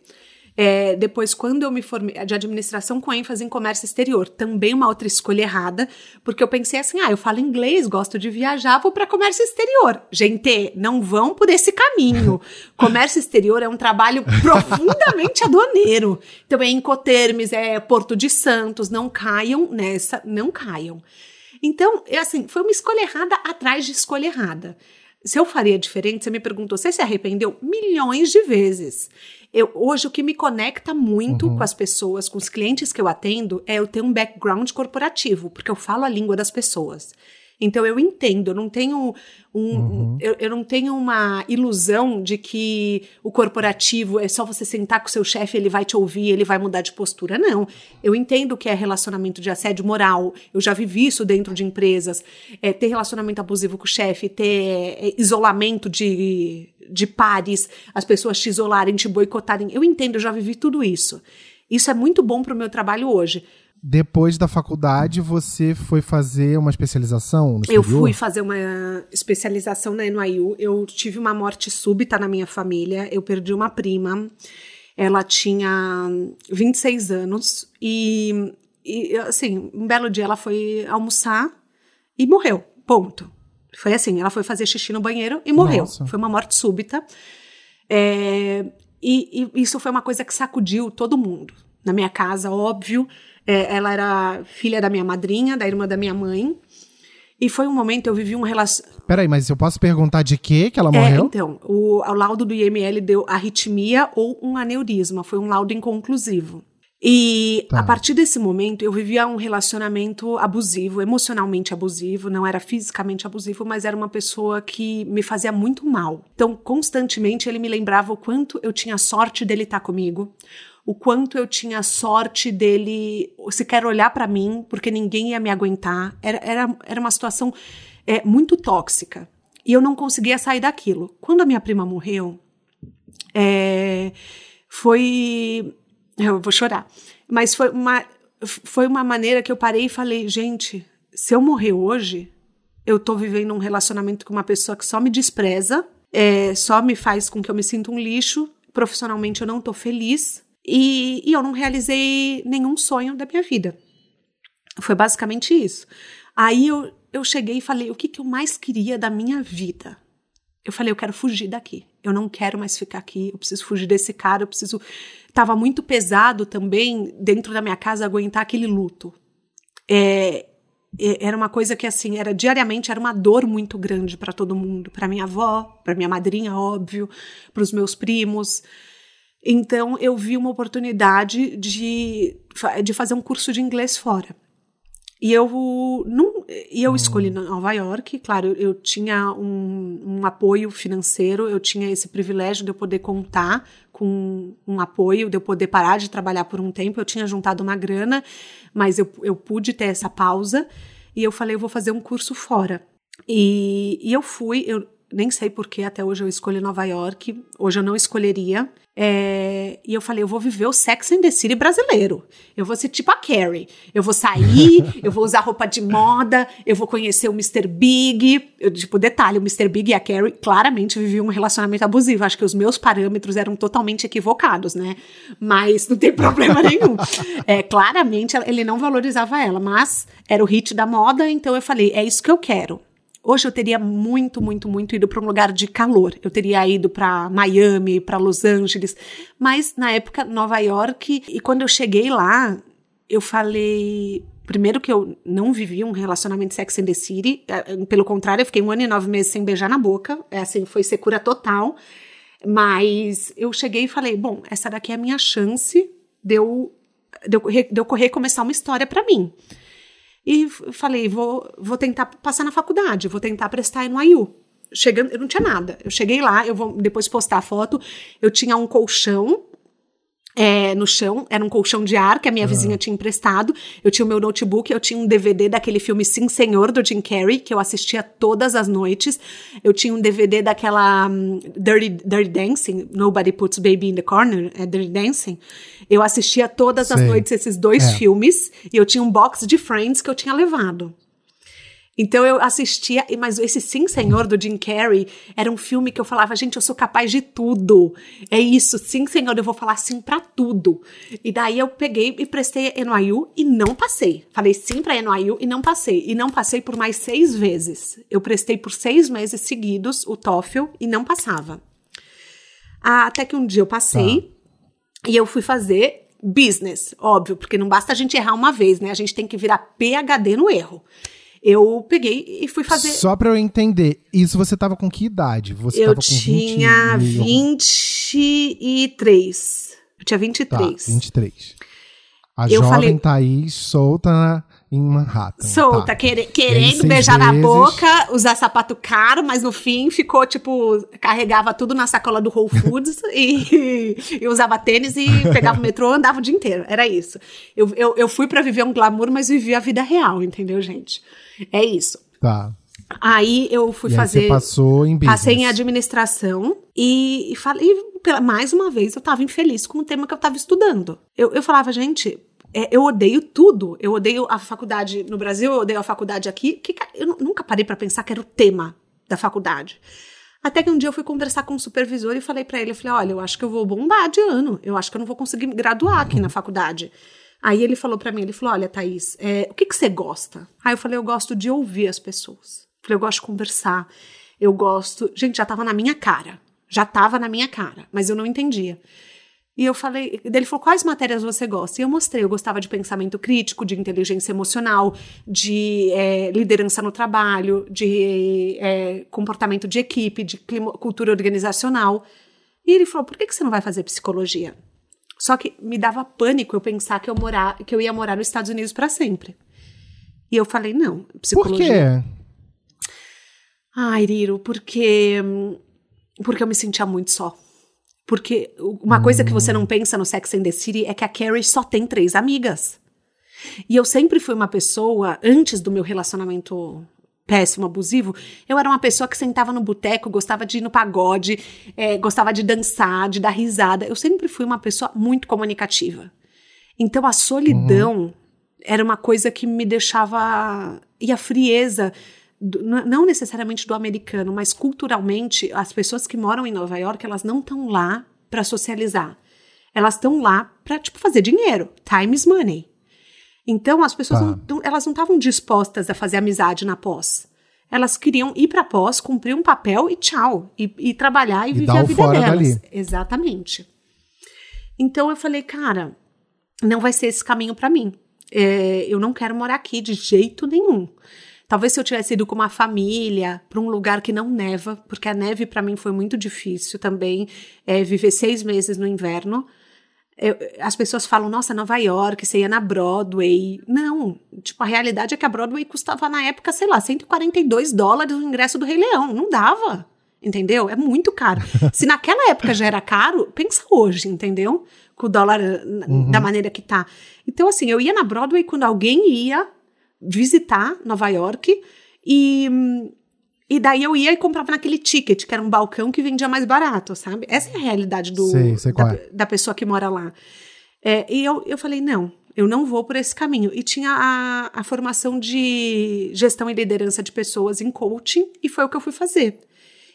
É, depois, quando eu me formei de administração com ênfase em comércio exterior, também uma outra escolha errada, porque eu pensei assim: ah, eu falo inglês, gosto de viajar, vou para comércio exterior. Gente, não vão por esse caminho. <laughs> comércio exterior é um trabalho profundamente aduaneiro. Então, é Incotermes, é Porto de Santos, não caiam nessa, não caiam. Então, é assim, foi uma escolha errada atrás de escolha errada. Se eu faria diferente, você me perguntou, você se arrependeu? Milhões de vezes. Eu, hoje, o que me conecta muito uhum. com as pessoas, com os clientes que eu atendo, é eu ter um background corporativo, porque eu falo a língua das pessoas. Então eu entendo, eu não tenho um, uhum. eu, eu, não tenho uma ilusão de que o corporativo é só você sentar com o seu chefe, ele vai te ouvir, ele vai mudar de postura. Não. Eu entendo que é relacionamento de assédio moral. Eu já vivi isso dentro de empresas. É, ter relacionamento abusivo com o chefe, ter é, isolamento de, de pares, as pessoas te isolarem, te boicotarem. Eu entendo, eu já vivi tudo isso. Isso é muito bom para o meu trabalho hoje. Depois da faculdade, você foi fazer uma especialização no Eu fui fazer uma especialização na NYU. Eu tive uma morte súbita na minha família. Eu perdi uma prima. Ela tinha 26 anos e, e assim, um belo dia ela foi almoçar e morreu. Ponto. Foi assim, ela foi fazer xixi no banheiro e morreu. Nossa. Foi uma morte súbita. É, e, e isso foi uma coisa que sacudiu todo mundo. Na minha casa, óbvio. É, ela era filha da minha madrinha, da irmã da minha mãe. E foi um momento, eu vivi um relacionamento. Peraí, mas eu posso perguntar de que que ela morreu? É, então, o, o laudo do IML deu arritmia ou um aneurisma. Foi um laudo inconclusivo. E tá. a partir desse momento eu vivia um relacionamento abusivo, emocionalmente abusivo, não era fisicamente abusivo, mas era uma pessoa que me fazia muito mal. Então, constantemente ele me lembrava o quanto eu tinha sorte dele estar comigo, o quanto eu tinha sorte dele sequer olhar para mim, porque ninguém ia me aguentar. Era, era, era uma situação é, muito tóxica. E eu não conseguia sair daquilo. Quando a minha prima morreu, é, foi. Eu vou chorar. Mas foi uma, foi uma maneira que eu parei e falei: gente, se eu morrer hoje, eu tô vivendo um relacionamento com uma pessoa que só me despreza, é, só me faz com que eu me sinta um lixo. Profissionalmente eu não tô feliz. E, e eu não realizei nenhum sonho da minha vida. Foi basicamente isso. Aí eu, eu cheguei e falei: o que, que eu mais queria da minha vida? Eu falei: eu quero fugir daqui. Eu não quero mais ficar aqui. Eu preciso fugir desse cara. Eu preciso. Tava muito pesado também dentro da minha casa aguentar aquele luto. É, é era uma coisa que assim era diariamente era uma dor muito grande para todo mundo, para minha avó, para minha madrinha, óbvio, para os meus primos. Então eu vi uma oportunidade de, de fazer um curso de inglês fora. E eu, não, eu hum. escolhi Nova York, claro, eu tinha um, um, apoio financeiro, eu tinha esse privilégio de eu poder contar com um apoio, de eu poder parar de trabalhar por um tempo. Eu tinha juntado uma grana, mas eu, eu pude ter essa pausa e eu falei, eu vou fazer um curso fora. E, e eu fui, eu nem sei porque até hoje eu escolhi Nova York, hoje eu não escolheria, É, e eu falei, eu vou viver o Sex and the City brasileiro. Eu vou ser tipo a Carrie. Eu vou sair, <laughs> eu vou usar roupa de moda, eu vou conhecer o Mr. Big. Eu, tipo, detalhe, o Mr. Big e a Carrie claramente viviam um relacionamento abusivo. Acho que os meus parâmetros eram totalmente equivocados, né? Mas não tem problema nenhum. É, claramente ele não valorizava ela, mas era o hit da moda, então eu falei, é isso que eu quero. Hoje eu teria muito, muito, muito ido para um lugar de calor. Eu teria ido para Miami, para Los Angeles, mas na época Nova York. E quando eu cheguei lá, eu falei Primeiro que eu não vivi um relacionamento Sex and the City, é, pelo contrário, eu fiquei um ano e nove meses sem beijar na boca, é assim, foi secura total. Mas eu cheguei e falei, bom, essa daqui é a minha chance de eu, de eu, de eu correr começar uma história para mim. E falei, vou, vou tentar passar na faculdade, vou tentar prestar no IU. Chegando, eu não tinha nada. Eu cheguei lá, eu vou depois postar a foto. Eu tinha um colchão é, no chão, era um colchão de ar que a minha uhum. vizinha tinha emprestado. Eu tinha o meu notebook, eu tinha um DVD daquele filme Sim Senhor, do Jim Carrey, que eu assistia todas as noites. Eu tinha um DVD daquela um, Dirty, Dirty Dancing, Nobody Puts Baby in the Corner, é Dirty Dancing. Eu assistia todas Sei. as noites esses dois é. filmes, e eu tinha um box de Friends que eu tinha levado. Então eu assistia, mas esse Sim Senhor do Jim Carrey era um filme que eu falava, gente, eu sou capaz de tudo. É isso, sim senhor, eu vou falar sim para tudo. E daí eu peguei e prestei NYU e não passei. Falei sim pra NYU e não passei. E não passei por mais seis vezes. Eu prestei por seis meses seguidos o TOEFL e não passava. Até que um dia eu passei tá. e eu fui fazer business, óbvio, porque não basta a gente errar uma vez, né? A gente tem que virar PhD no erro eu peguei e fui fazer. Só pra eu entender, isso você tava com que idade? Você eu tava com tinha 20 23. Eu tinha 23. Tá, 23. A eu jovem falei... Thaís solta na, em Manhattan. Solta, tá. quer, querendo beijar vezes... na boca, usar sapato caro, mas no fim ficou tipo, carregava tudo na sacola do Whole Foods <laughs> e, e, usava tênis e pegava o metrô andava o dia inteiro. Era isso. Eu, eu, eu fui para viver um glamour, mas vivi a vida real, entendeu, gente? É isso. Tá. Aí eu fui e fazer. você passou em business. Passei em administração e, e falei, pela, mais uma vez, eu tava infeliz com o tema que eu tava estudando. Eu, eu falava, gente, é, eu odeio tudo. Eu odeio a faculdade no Brasil, eu odeio a faculdade aqui. Que, eu nunca parei para pensar que era o tema da faculdade. Até que um dia eu fui conversar com o um supervisor e falei para ele, eu falei, olha, eu acho que eu vou bombar de ano. Eu acho que eu não vou conseguir me graduar aqui na faculdade. Aí ele falou para mim, ele falou, olha, Thaís, é, o que, que você gosta? Aí eu falei, eu gosto de ouvir as pessoas. Eu falei, eu gosto de conversar. Eu gosto... Gente, já tava na minha cara. Já tava na minha cara, mas eu não entendia. E eu falei, ele falou: quais matérias você gosta? E eu mostrei, eu gostava de pensamento crítico, de inteligência emocional, de é, liderança no trabalho, de é, comportamento de equipe, de clima, cultura organizacional. E ele falou: por que, que você não vai fazer psicologia? Só que me dava pânico eu pensar que eu, morar, que eu ia morar nos Estados Unidos para sempre. E eu falei: não, psicologia. Por quê? Ai, Riro, porque, porque eu me sentia muito só. Porque uma coisa que você não pensa no Sex and the City é que a Carrie só tem três amigas. E eu sempre fui uma pessoa, antes do meu relacionamento péssimo, abusivo, eu era uma pessoa que sentava no boteco, gostava de ir no pagode, é, gostava de dançar, de dar risada. Eu sempre fui uma pessoa muito comunicativa. Então a solidão uhum. era uma coisa que me deixava. E a frieza do, não necessariamente do americano, mas culturalmente, as pessoas que moram em Nova York, elas não estão lá para socializar. Elas estão lá para tipo fazer dinheiro. Time is money. Então as pessoas tá. não, elas não estavam dispostas a fazer amizade na pós. Elas queriam ir para pós, cumprir um papel e tchau, e, e trabalhar e, e viver a vida delas. Dali. Exatamente. Então eu falei, cara, não vai ser esse caminho para mim. É, eu não quero morar aqui de jeito nenhum. Talvez se eu tivesse ido com uma família para um lugar que não neva, porque a neve para mim foi muito difícil também, é, viver seis meses no inverno. Eu, as pessoas falam, nossa, Nova York, você ia na Broadway. Não, tipo, a realidade é que a Broadway custava na época, sei lá, 142 dólares o ingresso do Rei Leão. Não dava, entendeu? É muito caro. <laughs> Se naquela época já era caro, pensa hoje, entendeu? Com o dólar uhum. da maneira que tá. Então, assim, eu ia na Broadway quando alguém ia visitar Nova York e, E daí eu ia e comprava naquele ticket, que era um balcão que vendia mais barato, sabe? Essa é a realidade do, Sei, sei da, é. da pessoa que mora lá. É, e eu, eu falei, não, eu não vou por esse caminho. E tinha a, a formação de gestão e liderança de pessoas em coaching, e foi o que eu fui fazer.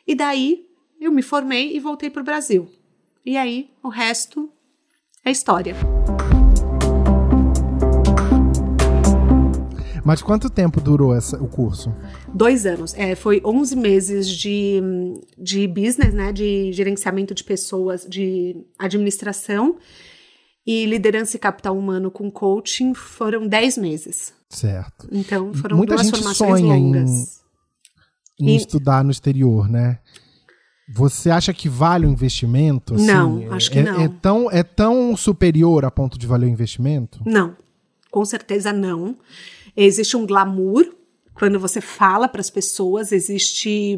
E daí eu me formei e voltei para o Brasil. E aí o resto é história. Mas quanto tempo durou essa, o curso? Dois anos. É, foi 11 meses de, de business, né? De gerenciamento de pessoas, de administração. E liderança e capital humano com coaching foram 10 meses. Certo. Então foram Muita duas gente formações sonha em- longas. Em E- estudar no exterior, né? Você acha que vale o investimento? assim? Não, acho que É- não. É tão, é tão superior a ponto de valer o investimento? Não, com certeza não. Existe um glamour quando você fala para as pessoas, existe,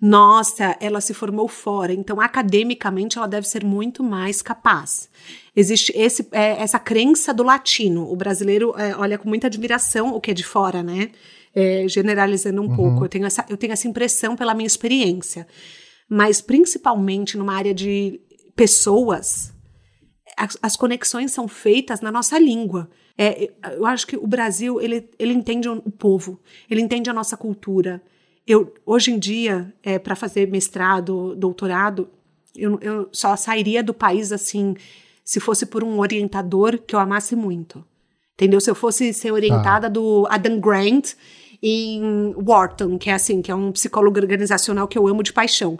nossa, ela se formou fora, então academicamente ela deve ser muito mais capaz. Existe esse, é, essa crença do latino. O brasileiro é, olha com muita admiração o que é de fora, né? É, generalizando um pouco. Eu tenho, essa, eu tenho essa impressão pela minha experiência. Mas principalmente numa área de pessoas, as, as conexões são feitas na nossa língua. É, eu acho que o Brasil ele, ele entende o povo, ele entende a nossa cultura. Eu hoje em dia, é, para fazer mestrado, doutorado, eu, eu só sairia do país assim se fosse por um orientador que eu amasse muito. Entendeu? Se eu fosse ser orientada do Adam Grant em Wharton, que é assim, que é um psicólogo organizacional que eu amo de paixão,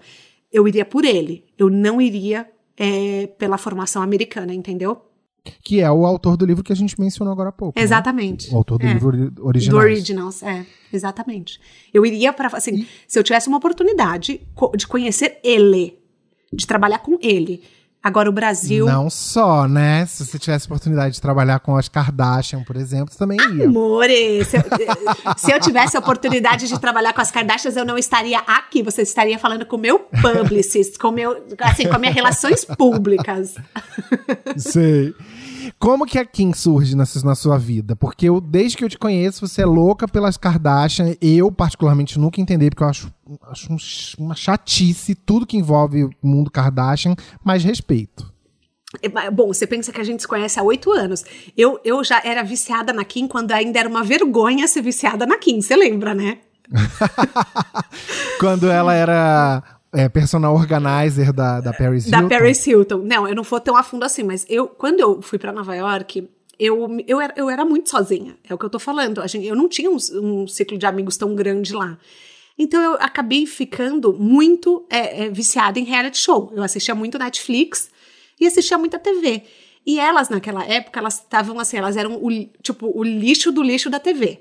eu iria por ele. Eu não iria é, pela formação americana, entendeu? Que é o autor do livro que a gente mencionou agora há pouco. né? Exatamente. O autor do É. livro ori- Do original. Originals, é, exatamente. Eu iria para assim, se eu tivesse uma oportunidade de conhecer ele, de trabalhar com ele. Agora o Brasil, Não só, né? Se você tivesse oportunidade de trabalhar com as Kardashian, por exemplo, você também ia. Amore, se eu, <laughs> se eu tivesse a oportunidade de trabalhar com as Kardashians, eu não estaria aqui. Você estaria falando com o meu publicist, com meu, assim, com as minhas relações públicas. Sei. Como que a Kim surge na, na sua vida? Porque eu, desde que eu te conheço, você é louca pelas Kardashian. Eu, particularmente, nunca entendi, porque eu acho, acho um uma chatice tudo que envolve o mundo Kardashian, mas respeito. É, Bom, você pensa que a gente se conhece há oito anos. Eu, eu já era viciada na Kim quando ainda era uma vergonha ser viciada na Kim, você lembra, né? <laughs> Quando ela era é, personal organizer da, da Paris Da Hilton. Paris Hilton. Não, eu não vou tão a fundo assim, mas eu, quando eu fui pra Nova York, eu, eu, era, eu era muito sozinha. É o que eu tô falando. A gente, eu não tinha um, um ciclo de amigos tão grande lá. Então eu acabei ficando muito é, é, viciada em reality show. Eu assistia muito Netflix e assistia muita TV. E elas, naquela época, elas estavam assim, elas eram o, tipo, o lixo do lixo da TV.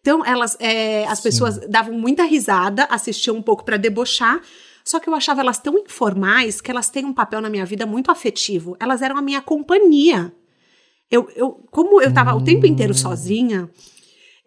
Então, elas, é, as pessoas davam muita risada, assistiam um pouco pra debochar, só que eu achava elas tão informais que elas têm um papel na minha vida muito afetivo. Elas eram a minha companhia. Eu, eu, como eu tava o tempo inteiro sozinha,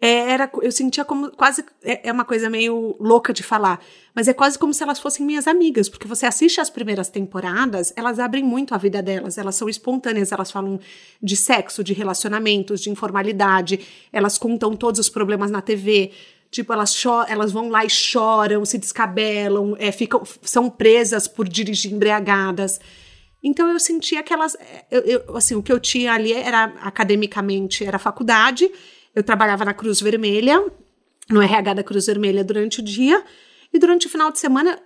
é, era, eu sentia como quase. É, é uma coisa meio louca de falar, mas é quase como se elas fossem minhas amigas, porque você assiste as primeiras temporadas, elas abrem muito a vida delas, elas são espontâneas, elas falam de sexo, de relacionamentos, de informalidade, elas contam todos os problemas na TV. Tipo, elas, elas vão lá e choram, se descabelam, é, ficam, são presas por dirigir embriagadas. Então eu sentia que elas, eu, eu, assim, o que eu tinha ali era academicamente era faculdade. Eu trabalhava na Cruz Vermelha, no RH da Cruz Vermelha durante o dia e durante o final de semana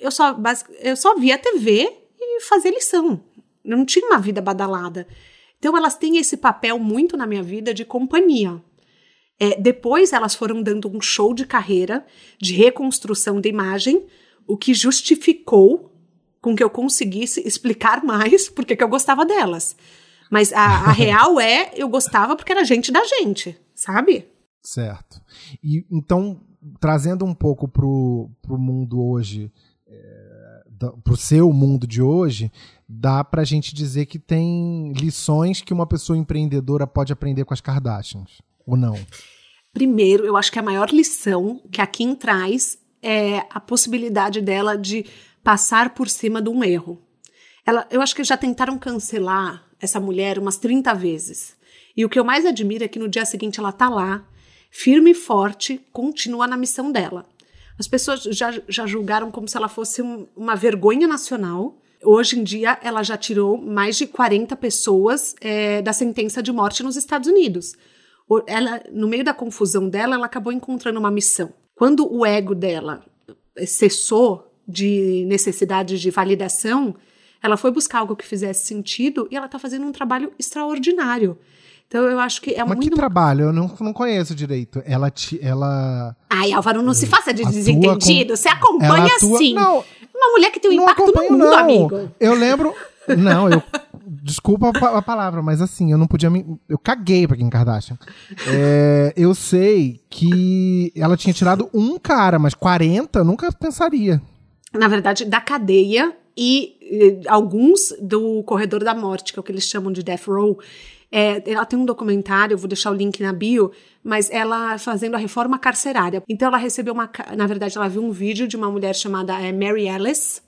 eu só eu só via TV e fazia lição. Eu não tinha uma vida badalada. Então elas têm esse papel muito na minha vida de companhia. É, depois elas foram dando um show de carreira, de reconstrução da imagem, o que justificou com que eu conseguisse explicar mais <laughs> porque que eu gostava delas. Mas a, a <laughs> real é, eu gostava porque era gente da gente, sabe? Certo. E então, trazendo um pouco pro, pro mundo hoje, é, da- pro seu mundo de hoje, dá pra gente dizer que tem lições que uma pessoa empreendedora pode aprender com as Kardashians. Ou não? Primeiro, eu acho que a maior lição que a Kim traz é a possibilidade dela de passar por cima de um erro. Ela, eu acho que já tentaram cancelar essa mulher umas 30 vezes. E o que eu mais admiro é que no dia seguinte ela tá lá, firme e forte, continua na missão dela. As pessoas já, já julgaram como se ela fosse um, uma vergonha nacional. Hoje em dia, ela já tirou mais de 40 pessoas é, da sentença de morte nos Estados Unidos. Ela, no meio da confusão dela, ela acabou encontrando uma missão. Quando o ego dela cessou de necessidade de validação, ela foi buscar algo que fizesse sentido e ela está fazendo um trabalho extraordinário. Então eu acho que é Mas muito. que trabalho? Eu não, não conheço direito. Ela. Te, ela Ai, Álvaro, não se faça de desentendido. Com... Você acompanha atua... sim. Não, Uma mulher que tem um impacto no mundo, não. amigo. Eu lembro. Não, eu. Desculpa a palavra, mas assim, eu não podia me. Eu caguei pra Kim Kardashian. É, eu sei que ela tinha tirado um cara, mas 40 nunca pensaria. Na verdade, da cadeia e, e alguns do corredor da morte, que é o que eles chamam de death row. É, ela tem um documentário, eu vou deixar o link na bio, mas ela fazendo a reforma carcerária. Então ela recebeu uma. Na verdade, ela viu um vídeo de uma mulher chamada é, Mary Ellis,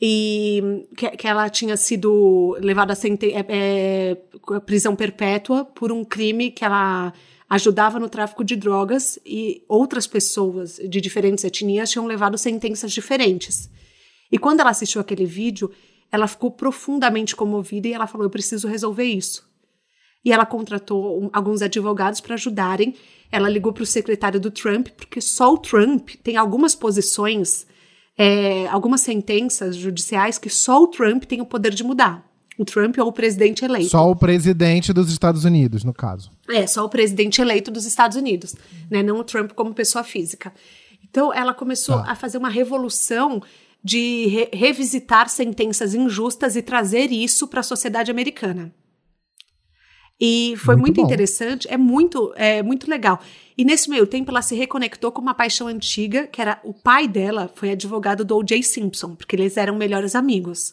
e que, que, ela tinha sido levada a é, é, prisão perpétua por um crime que ela ajudava no tráfico de drogas e outras pessoas de diferentes etnias tinham levado sentenças diferentes. E quando ela assistiu aquele vídeo, ela ficou profundamente comovida e ela falou: Eu preciso resolver isso. E ela contratou um, alguns advogados para ajudarem. Ela ligou para o secretário do Trump, porque só o Trump tem algumas posições, é, algumas sentenças judiciais que só o Trump tem o poder de mudar. O Trump é o presidente eleito. Só o presidente dos Estados Unidos, no caso. É, só o presidente eleito dos Estados Unidos, né? Não o Trump como pessoa física. Então, ela começou Tá. a fazer uma revolução de re- revisitar sentenças injustas e trazer isso para a sociedade americana. E foi Muito muito, interessante, é muito, é muito legal. E nesse meio tempo ela se reconectou com uma paixão antiga, que era o pai dela foi advogado do O.J. Simpson, porque eles eram melhores amigos.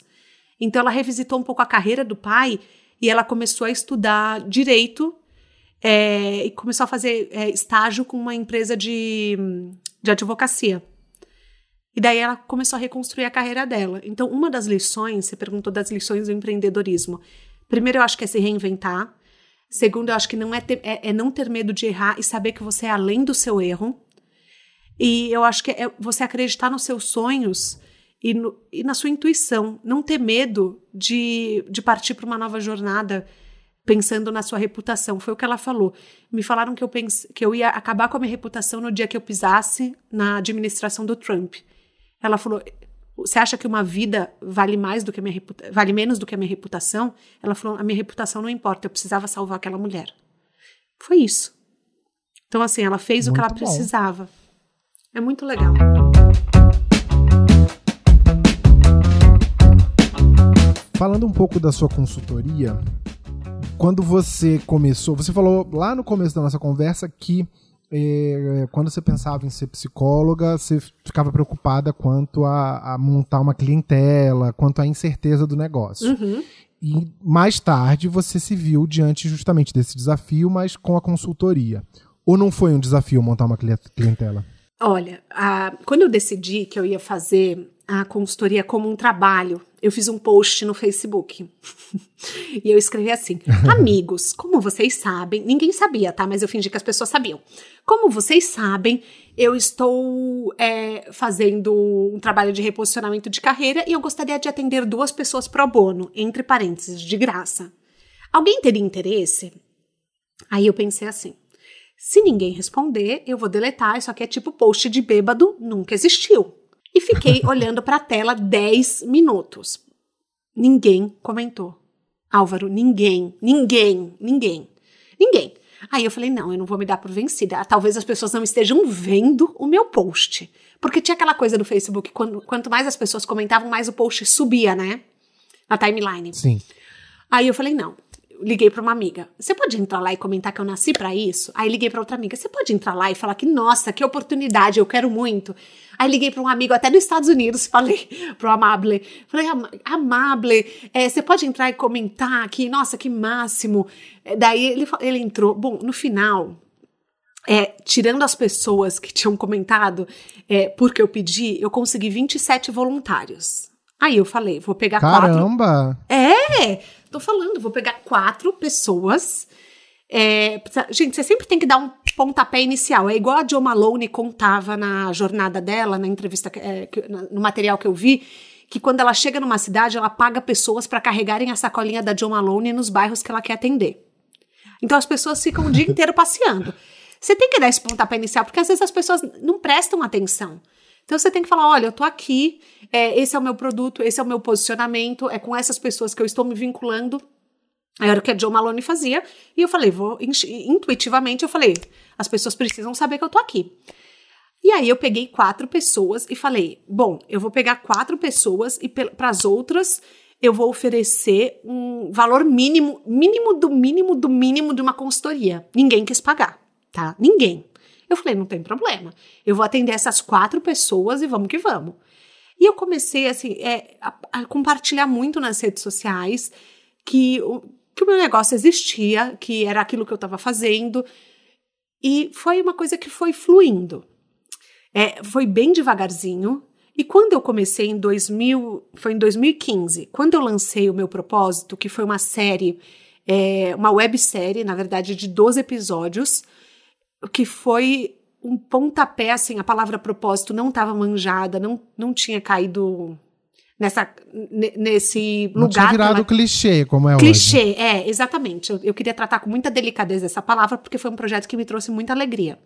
Então ela revisitou um pouco a carreira do pai e ela começou a estudar direito é, e começou a fazer é, estágio com uma empresa de, de advocacia. E daí ela começou a reconstruir a carreira dela. Então, uma das lições, você perguntou das lições do empreendedorismo. Primeiro, eu acho que é se reinventar. Segundo, eu acho que não é, ter- é- é não ter medo de errar e saber que você é além do seu erro. E eu acho que é você acreditar nos seus sonhos e, no- e na sua intuição. Não ter medo de, de partir para uma nova jornada pensando na sua reputação. Foi o que ela falou. Me falaram que eu, pense, que eu ia acabar com a minha reputação no dia que eu pisasse na administração do Trump. Ela falou: Você acha que uma vida vale mais do que a minha reputa vale menos do que a minha reputação? Ela falou: A minha reputação não importa, eu precisava salvar aquela mulher. Foi isso. Então, assim, ela fez o que ela Muito bom. precisava. É muito legal. Falando um pouco da sua consultoria, quando você começou, você falou lá no começo da nossa conversa que eh, quando você pensava em ser psicóloga, você ficava preocupada quanto a, a montar uma clientela, quanto à incerteza do negócio. Uhum. E mais tarde você se viu diante justamente desse desafio, mas com a consultoria. Ou não foi um desafio montar uma cli- clientela? Olha, a- quando eu decidi que eu ia fazer a consultoria como um trabalho, eu fiz um post no Facebook. <laughs> e eu escrevi assim: <laughs> Amigos, como vocês sabem, ninguém sabia, tá? Mas eu fingi que as pessoas sabiam. Como vocês sabem, eu estou é, fazendo um trabalho de reposicionamento de carreira e eu gostaria de atender duas pessoas pro bono, entre parênteses, de graça. Alguém teria interesse? Aí eu pensei assim. Se ninguém responder, eu vou deletar. Isso aqui é tipo post de bêbado, nunca existiu. E fiquei <laughs> olhando para a tela 10 minutos. Ninguém comentou. Álvaro, ninguém, ninguém, ninguém, ninguém. Aí eu falei, não, eu não vou me dar por vencida. Talvez as pessoas não estejam vendo o meu post. Porque tinha aquela coisa no Facebook, quando, quanto mais as pessoas comentavam, mais o post subia, né? Na timeline. Sim. Aí eu falei, não. Liguei pra uma amiga. Você pode entrar lá e comentar que eu nasci pra isso? Aí liguei pra outra amiga. Você pode entrar lá e falar que, nossa, que oportunidade, eu quero muito. Aí liguei pra um amigo até dos Estados Unidos, <laughs> falei pro Amable. Falei, "Ama- Amable, é, você pode entrar e comentar que, nossa, que máximo. É, Daí ele, ele entrou. Bom, no final, é, tirando as pessoas que tinham comentado é, porque eu pedi, eu consegui 27 voluntários. Aí eu falei, vou pegar quatro Caramba! é, tô falando, vou pegar quatro pessoas É, gente, você sempre tem que dar um pontapé inicial. É igual a Jo Malone contava na jornada dela, na entrevista, é, no material que eu vi, que quando ela chega numa cidade, ela paga pessoas para carregarem a sacolinha da Jo Malone nos bairros que ela quer atender. Então as pessoas ficam o dia <laughs> inteiro passeando. Você tem que dar esse pontapé inicial, porque às vezes as pessoas não prestam atenção. Então você tem que falar: olha, eu tô aqui, é, esse é o meu produto, esse é o meu posicionamento, é com essas pessoas que eu estou me vinculando. Era o que a Joe Malone fazia. E eu falei, vou intuitivamente, eu falei, as pessoas precisam saber que eu tô aqui. E aí eu peguei quatro pessoas e falei, bom, eu vou pegar quatro pessoas e para as outras eu vou oferecer um valor mínimo, mínimo do mínimo do mínimo de uma consultoria. Ninguém quis pagar, tá? Ninguém. Eu falei, não tem problema. Eu vou atender essas quatro pessoas e vamos que vamos. E eu comecei assim é, a, a compartilhar muito nas redes sociais que que o meu negócio existia, que era aquilo que eu estava fazendo. E foi uma coisa que foi fluindo. É, foi bem devagarzinho. E quando eu comecei em 2000, foi em 2015, quando eu lancei o meu propósito, que foi uma série, é, uma websérie, na verdade, de 12 episódios, que foi um pontapé, assim, a palavra propósito não estava manjada, não, não tinha caído nessa, nesse Não lugar. Tinha virado ela... clichê, como é clichê, hoje. Clichê, é, exatamente. Eu, eu, queria tratar com muita delicadeza essa palavra, porque foi um projeto que me trouxe muita alegria.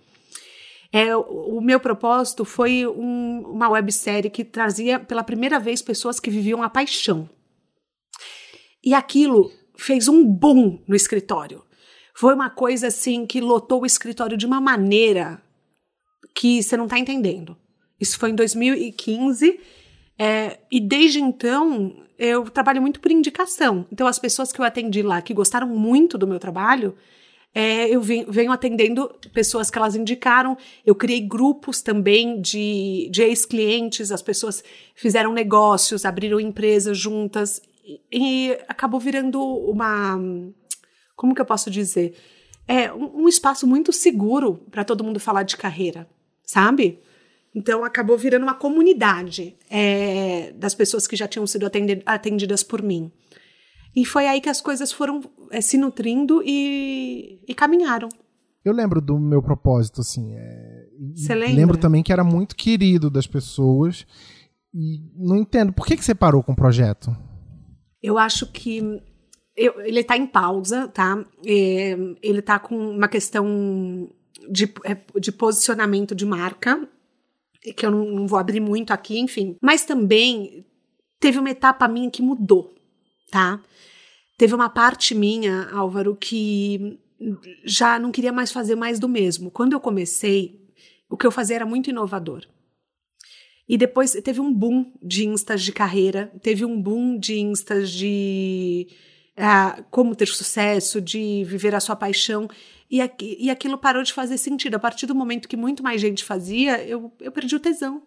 É, o, o meu propósito foi um, uma websérie que trazia pela primeira vez pessoas que viviam a paixão. E aquilo fez um boom no escritório. Foi uma coisa assim que lotou o escritório de uma maneira que você não está entendendo. Isso foi em 2015 é, e desde então, eu trabalho muito por indicação. Então, as pessoas que eu atendi lá, que gostaram muito do meu trabalho, é, eu venho, atendendo pessoas que elas indicaram. Eu criei grupos também de, de ex-clientes, as pessoas fizeram negócios, abriram empresas juntas, e, e acabou virando uma. Como que eu posso dizer? É um, um espaço muito seguro para todo mundo falar de carreira, sabe? Então acabou virando uma comunidade é, das pessoas que já tinham sido atendidas por mim. E foi aí que as coisas foram é, se nutrindo e, e, caminharam. Eu lembro do meu propósito, assim. É, Você lembra? Lembro também que era muito querido das pessoas. E não entendo, por que, que você parou com o projeto? Eu acho que eu, ele está em pausa, tá? É, ele está com uma questão de, é, de posicionamento de marca que eu não, não vou abrir muito aqui, enfim. Mas também teve uma etapa minha que mudou, tá? Teve uma parte minha, Álvaro, que já não queria mais fazer mais do mesmo. Quando eu comecei, o que eu fazia era muito inovador. E depois teve um boom de instas de carreira, teve um boom de instas de como ter sucesso, de viver a sua paixão. E, aqui, e aquilo parou de fazer sentido. A partir do momento que muito mais gente fazia, eu, eu perdi o tesão.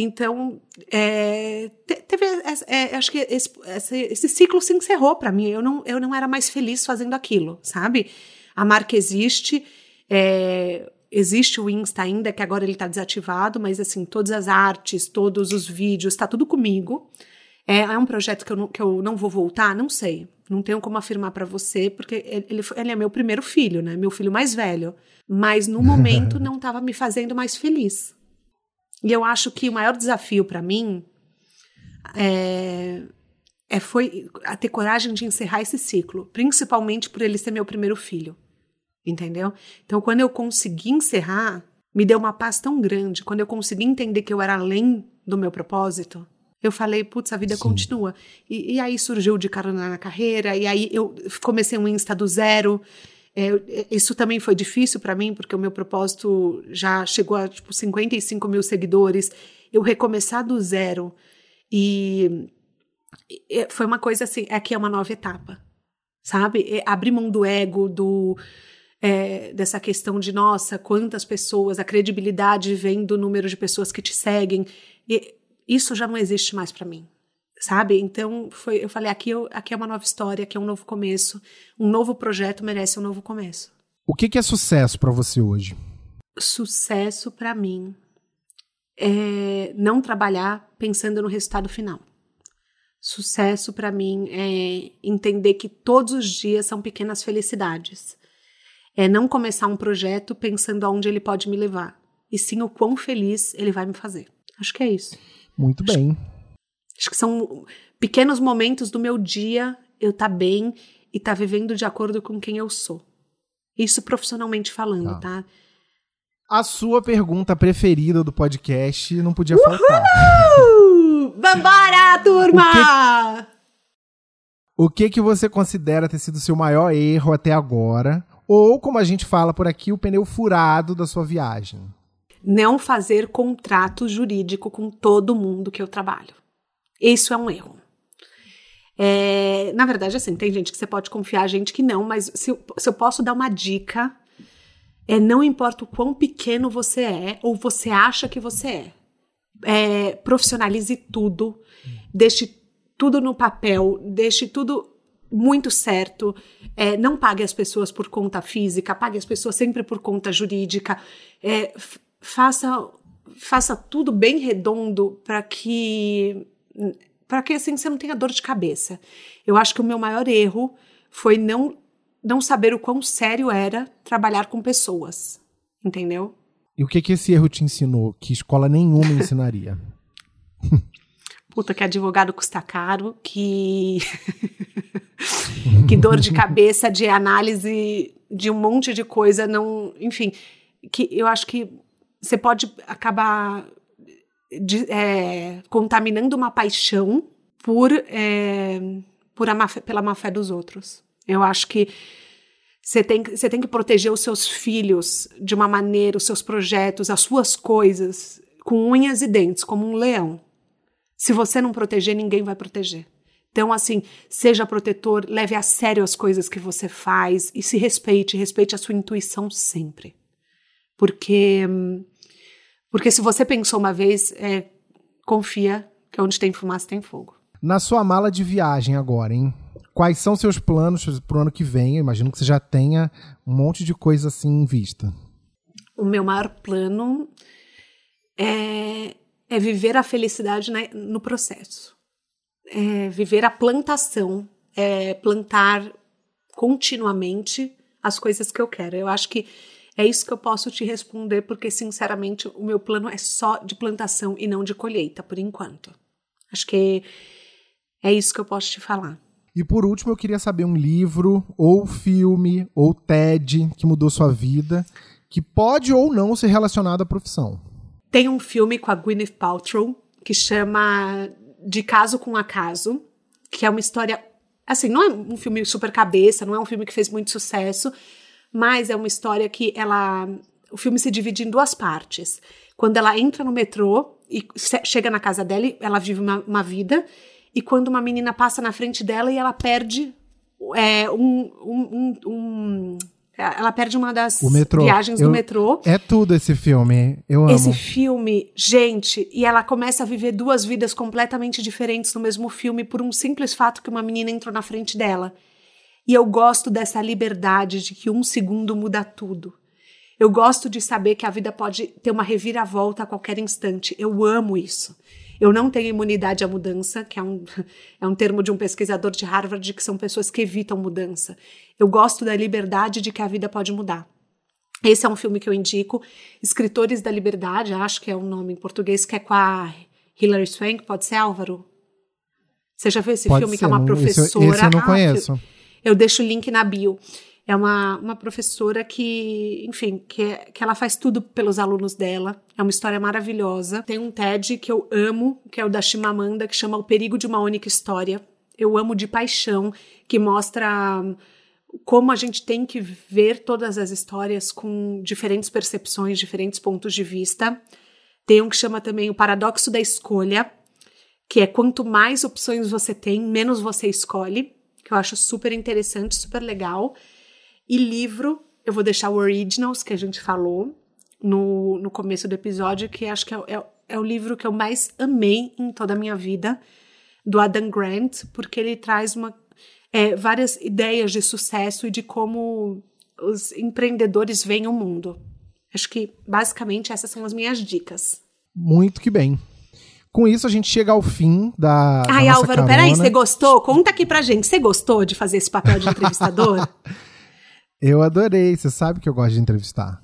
Então, é, teve, é, acho que esse, esse, esse, ciclo se encerrou para mim. Eu não, eu não era mais feliz fazendo aquilo, sabe? A marca existe, é, existe o Insta ainda, que agora ele está desativado, mas assim, todas as artes, todos os vídeos, está tudo comigo. É, é um projeto que eu, não, que eu não vou voltar? Não sei. Não tenho como afirmar para você, porque ele, ele é meu primeiro filho, né? Meu filho mais velho. Mas no <laughs> momento não estava me fazendo mais feliz. E eu acho que o maior desafio para mim é, é, foi a ter coragem de encerrar esse ciclo, principalmente por ele ser meu primeiro filho. Entendeu? Então, quando eu consegui encerrar, me deu uma paz tão grande. Quando eu consegui entender que eu era além do meu propósito, eu falei, putz, a vida Sim. continua. E, e, aí surgiu de carona na carreira, e aí eu comecei um Insta do zero. É, isso também foi difícil para mim, porque o meu propósito já chegou a tipo, 55 mil seguidores. Eu recomeçar do zero. E, e foi uma coisa assim, aqui é uma nova etapa, sabe? É, abrir mão do ego, do. É, dessa questão de nossa, quantas pessoas, a credibilidade vem do número de pessoas que te seguem. E isso já não existe mais para mim, sabe? Então foi, eu falei aqui, eu, aqui é uma nova história, aqui é um novo começo, um novo projeto merece um novo começo. O que, que é sucesso para você hoje? Sucesso para mim é não trabalhar pensando no resultado final. Sucesso para mim é entender que todos os dias são pequenas felicidades. É não começar um projeto pensando aonde ele pode me levar, e sim o quão feliz ele vai me fazer. Acho que é isso. Muito bem. Acho que são pequenos momentos do meu dia eu tá bem e tá vivendo de acordo com quem eu sou. Isso profissionalmente falando, tá? tá? A sua pergunta preferida do podcast não podia Uhul! faltar. Vambora, turma! O que, o que que você considera ter sido seu maior erro até agora? Ou, como a gente fala por aqui, o pneu furado da sua viagem? Não fazer contrato jurídico com todo mundo que eu trabalho. Isso é um erro. É, na verdade, assim, tem gente que você pode confiar, gente que não, mas se, se eu posso dar uma dica, é não importa o quão pequeno você é ou você acha que você é. é profissionalize tudo, deixe tudo no papel, deixe tudo muito certo. É, não pague as pessoas por conta física, pague as pessoas sempre por conta jurídica. É, faça, faça tudo bem redondo para que para que assim você não tenha dor de cabeça. Eu acho que o meu maior erro foi não não saber o quão sério era trabalhar com pessoas, entendeu? E o que que esse erro te ensinou que escola nenhuma ensinaria? <laughs> Puta, que advogado custa caro, que <laughs> que dor de cabeça de análise de um monte de coisa não, enfim, que eu acho que você pode acabar de, é, contaminando uma paixão por, é, por má fé, pela má fé dos outros. Eu acho que você tem, você tem que proteger os seus filhos de uma maneira, os seus projetos, as suas coisas, com unhas e dentes, como um leão. Se você não proteger, ninguém vai proteger. Então, assim, seja protetor, leve a sério as coisas que você faz e se respeite, respeite a sua intuição sempre. Porque hum, porque se você pensou uma vez, é, confia que onde tem fumaça tem fogo. Na sua mala de viagem agora, hein? Quais são seus planos para o ano que vem? Eu imagino que você já tenha um monte de coisa assim em vista. O meu maior plano é, é viver a felicidade no processo. É viver a plantação, é plantar continuamente as coisas que eu quero. Eu acho que é isso que eu posso te responder, porque, sinceramente, o meu plano é só de plantação e não de colheita, por enquanto. Acho que é isso que eu posso te falar. E por último, eu queria saber um livro, ou filme, ou TED que mudou sua vida, que pode ou não ser relacionado à profissão. Tem um filme com a Gwyneth Paltrow que chama De Caso com Acaso, que é uma história. Assim, não é um filme super cabeça, não é um filme que fez muito sucesso, mas é uma história que ela. O filme se divide em duas partes. Quando ela entra no metrô e chega na casa dela, ela vive uma, uma vida, e quando uma menina passa na frente dela e ela perde é, um, um, um ela perde uma das viagens eu, do metrô. É tudo esse filme. Eu amo. Esse filme, gente, e ela começa a viver duas vidas completamente diferentes no mesmo filme por um simples fato que uma menina entrou na frente dela. E eu gosto dessa liberdade de que um segundo muda tudo. Eu gosto de saber que a vida pode ter uma reviravolta a qualquer instante. Eu amo isso. Eu não tenho imunidade à mudança, que é um, <laughs> é um termo de um pesquisador de Harvard, que são pessoas que evitam mudança. Eu gosto da liberdade de que a vida pode mudar. Esse é um filme que eu indico. Escritores da Liberdade, acho que é o um nome em português, que é com a Hilary Swank, pode ser Álvaro? Você já viu esse pode filme ser, que é uma professora? Esse, esse eu não ah, conheço. Eu deixo o link na bio. É uma, uma professora que, enfim, que, que ela faz tudo pelos alunos dela. É uma história maravilhosa. Tem um TED que eu amo, que é o da Chimamanda, que chama O Perigo de uma Única História. Eu amo de paixão, que mostra como a gente tem que ver todas as histórias com diferentes percepções, diferentes pontos de vista. Tem um que chama também O Paradoxo da Escolha, que é quanto mais opções você tem, menos você escolhe que eu acho super interessante, super legal. E livro, eu vou deixar o Originals, que a gente falou no, no começo do episódio, que acho que é, é, é o livro que eu mais amei em toda a minha vida, do Adam Grant, porque ele traz uma, é, várias ideias de sucesso e de como os empreendedores veem o mundo. Acho que basicamente essas são as minhas dicas. Muito que bem. Com isso a gente chega ao fim da. Ai, da Álvaro, peraí, você gostou? Conta aqui pra gente. Você gostou de fazer esse papel de entrevistador? <laughs> Eu adorei, você sabe que eu gosto de entrevistar.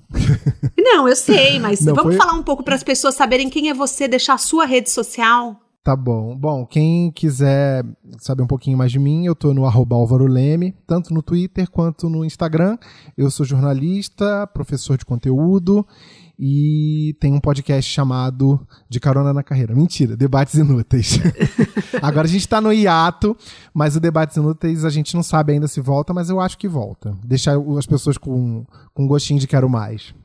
Não, eu sei, mas Não, vamos foi... falar um pouco para as pessoas saberem quem é você, deixar a sua rede social. Tá bom. Bom, quem quiser saber um pouquinho mais de mim, eu tô no arroba Álvaro Leme, tanto no Twitter quanto no Instagram. Eu sou jornalista, professor de conteúdo e tem um podcast chamado De Carona na Carreira. Mentira, Debates Inúteis. <laughs> Agora a gente tá no hiato, mas o Debates Inúteis a gente não sabe ainda se volta, mas eu acho que volta. Deixar as pessoas com, com gostinho de quero mais.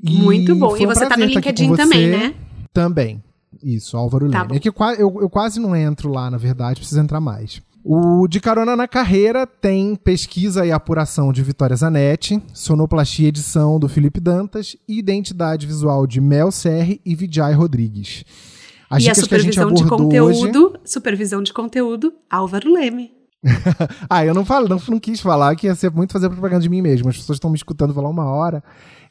E Muito bom. E você um tá no LinkedIn também, né? Também. Isso, Álvaro tá Leme. É que eu, eu, eu quase não entro lá, na verdade, preciso entrar mais. O De Carona na Carreira tem pesquisa e apuração de Vitória Zanetti, sonoplastia e edição do Felipe Dantas e identidade visual de Mel Serri e Vijay Rodrigues. As e a supervisão a de conteúdo, hoje... supervisão de conteúdo, Álvaro Leme. <laughs> ah, eu não falo, não, não quis falar que ia ser muito fazer propaganda de mim mesmo. As pessoas estão me escutando falar uma hora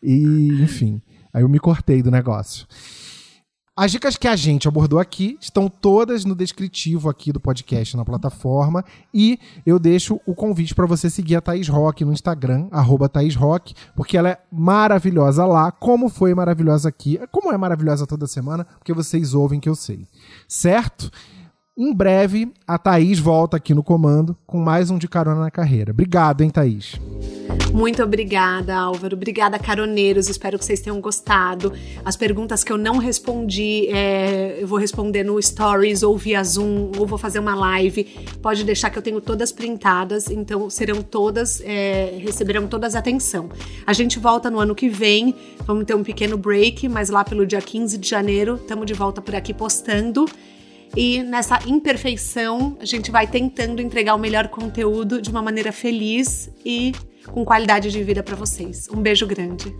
e, enfim, aí eu me cortei do negócio. As dicas que a gente abordou aqui estão todas no descritivo aqui do podcast na plataforma e eu deixo o convite para você seguir a Thaís Rock no Instagram, arroba Thaís Rock, porque ela é maravilhosa lá, como foi maravilhosa aqui, como é maravilhosa toda semana, porque vocês ouvem que eu sei. Certo? Em breve, a Thaís volta aqui no comando com mais um de carona na carreira. Obrigado, hein, Thaís? Muito obrigada, Álvaro. Obrigada, caroneiros. Espero que vocês tenham gostado. As perguntas que eu não respondi, é, eu vou responder no Stories ou via Zoom, ou vou fazer uma live. Pode deixar que eu tenho todas printadas, então serão todas, é, receberão todas atenção. A gente volta no ano que vem, vamos ter um pequeno break, mas lá pelo dia 15 de janeiro, estamos de volta por aqui postando. E nessa imperfeição, a gente vai tentando entregar o melhor conteúdo de uma maneira feliz e com qualidade de vida para vocês. Um beijo grande.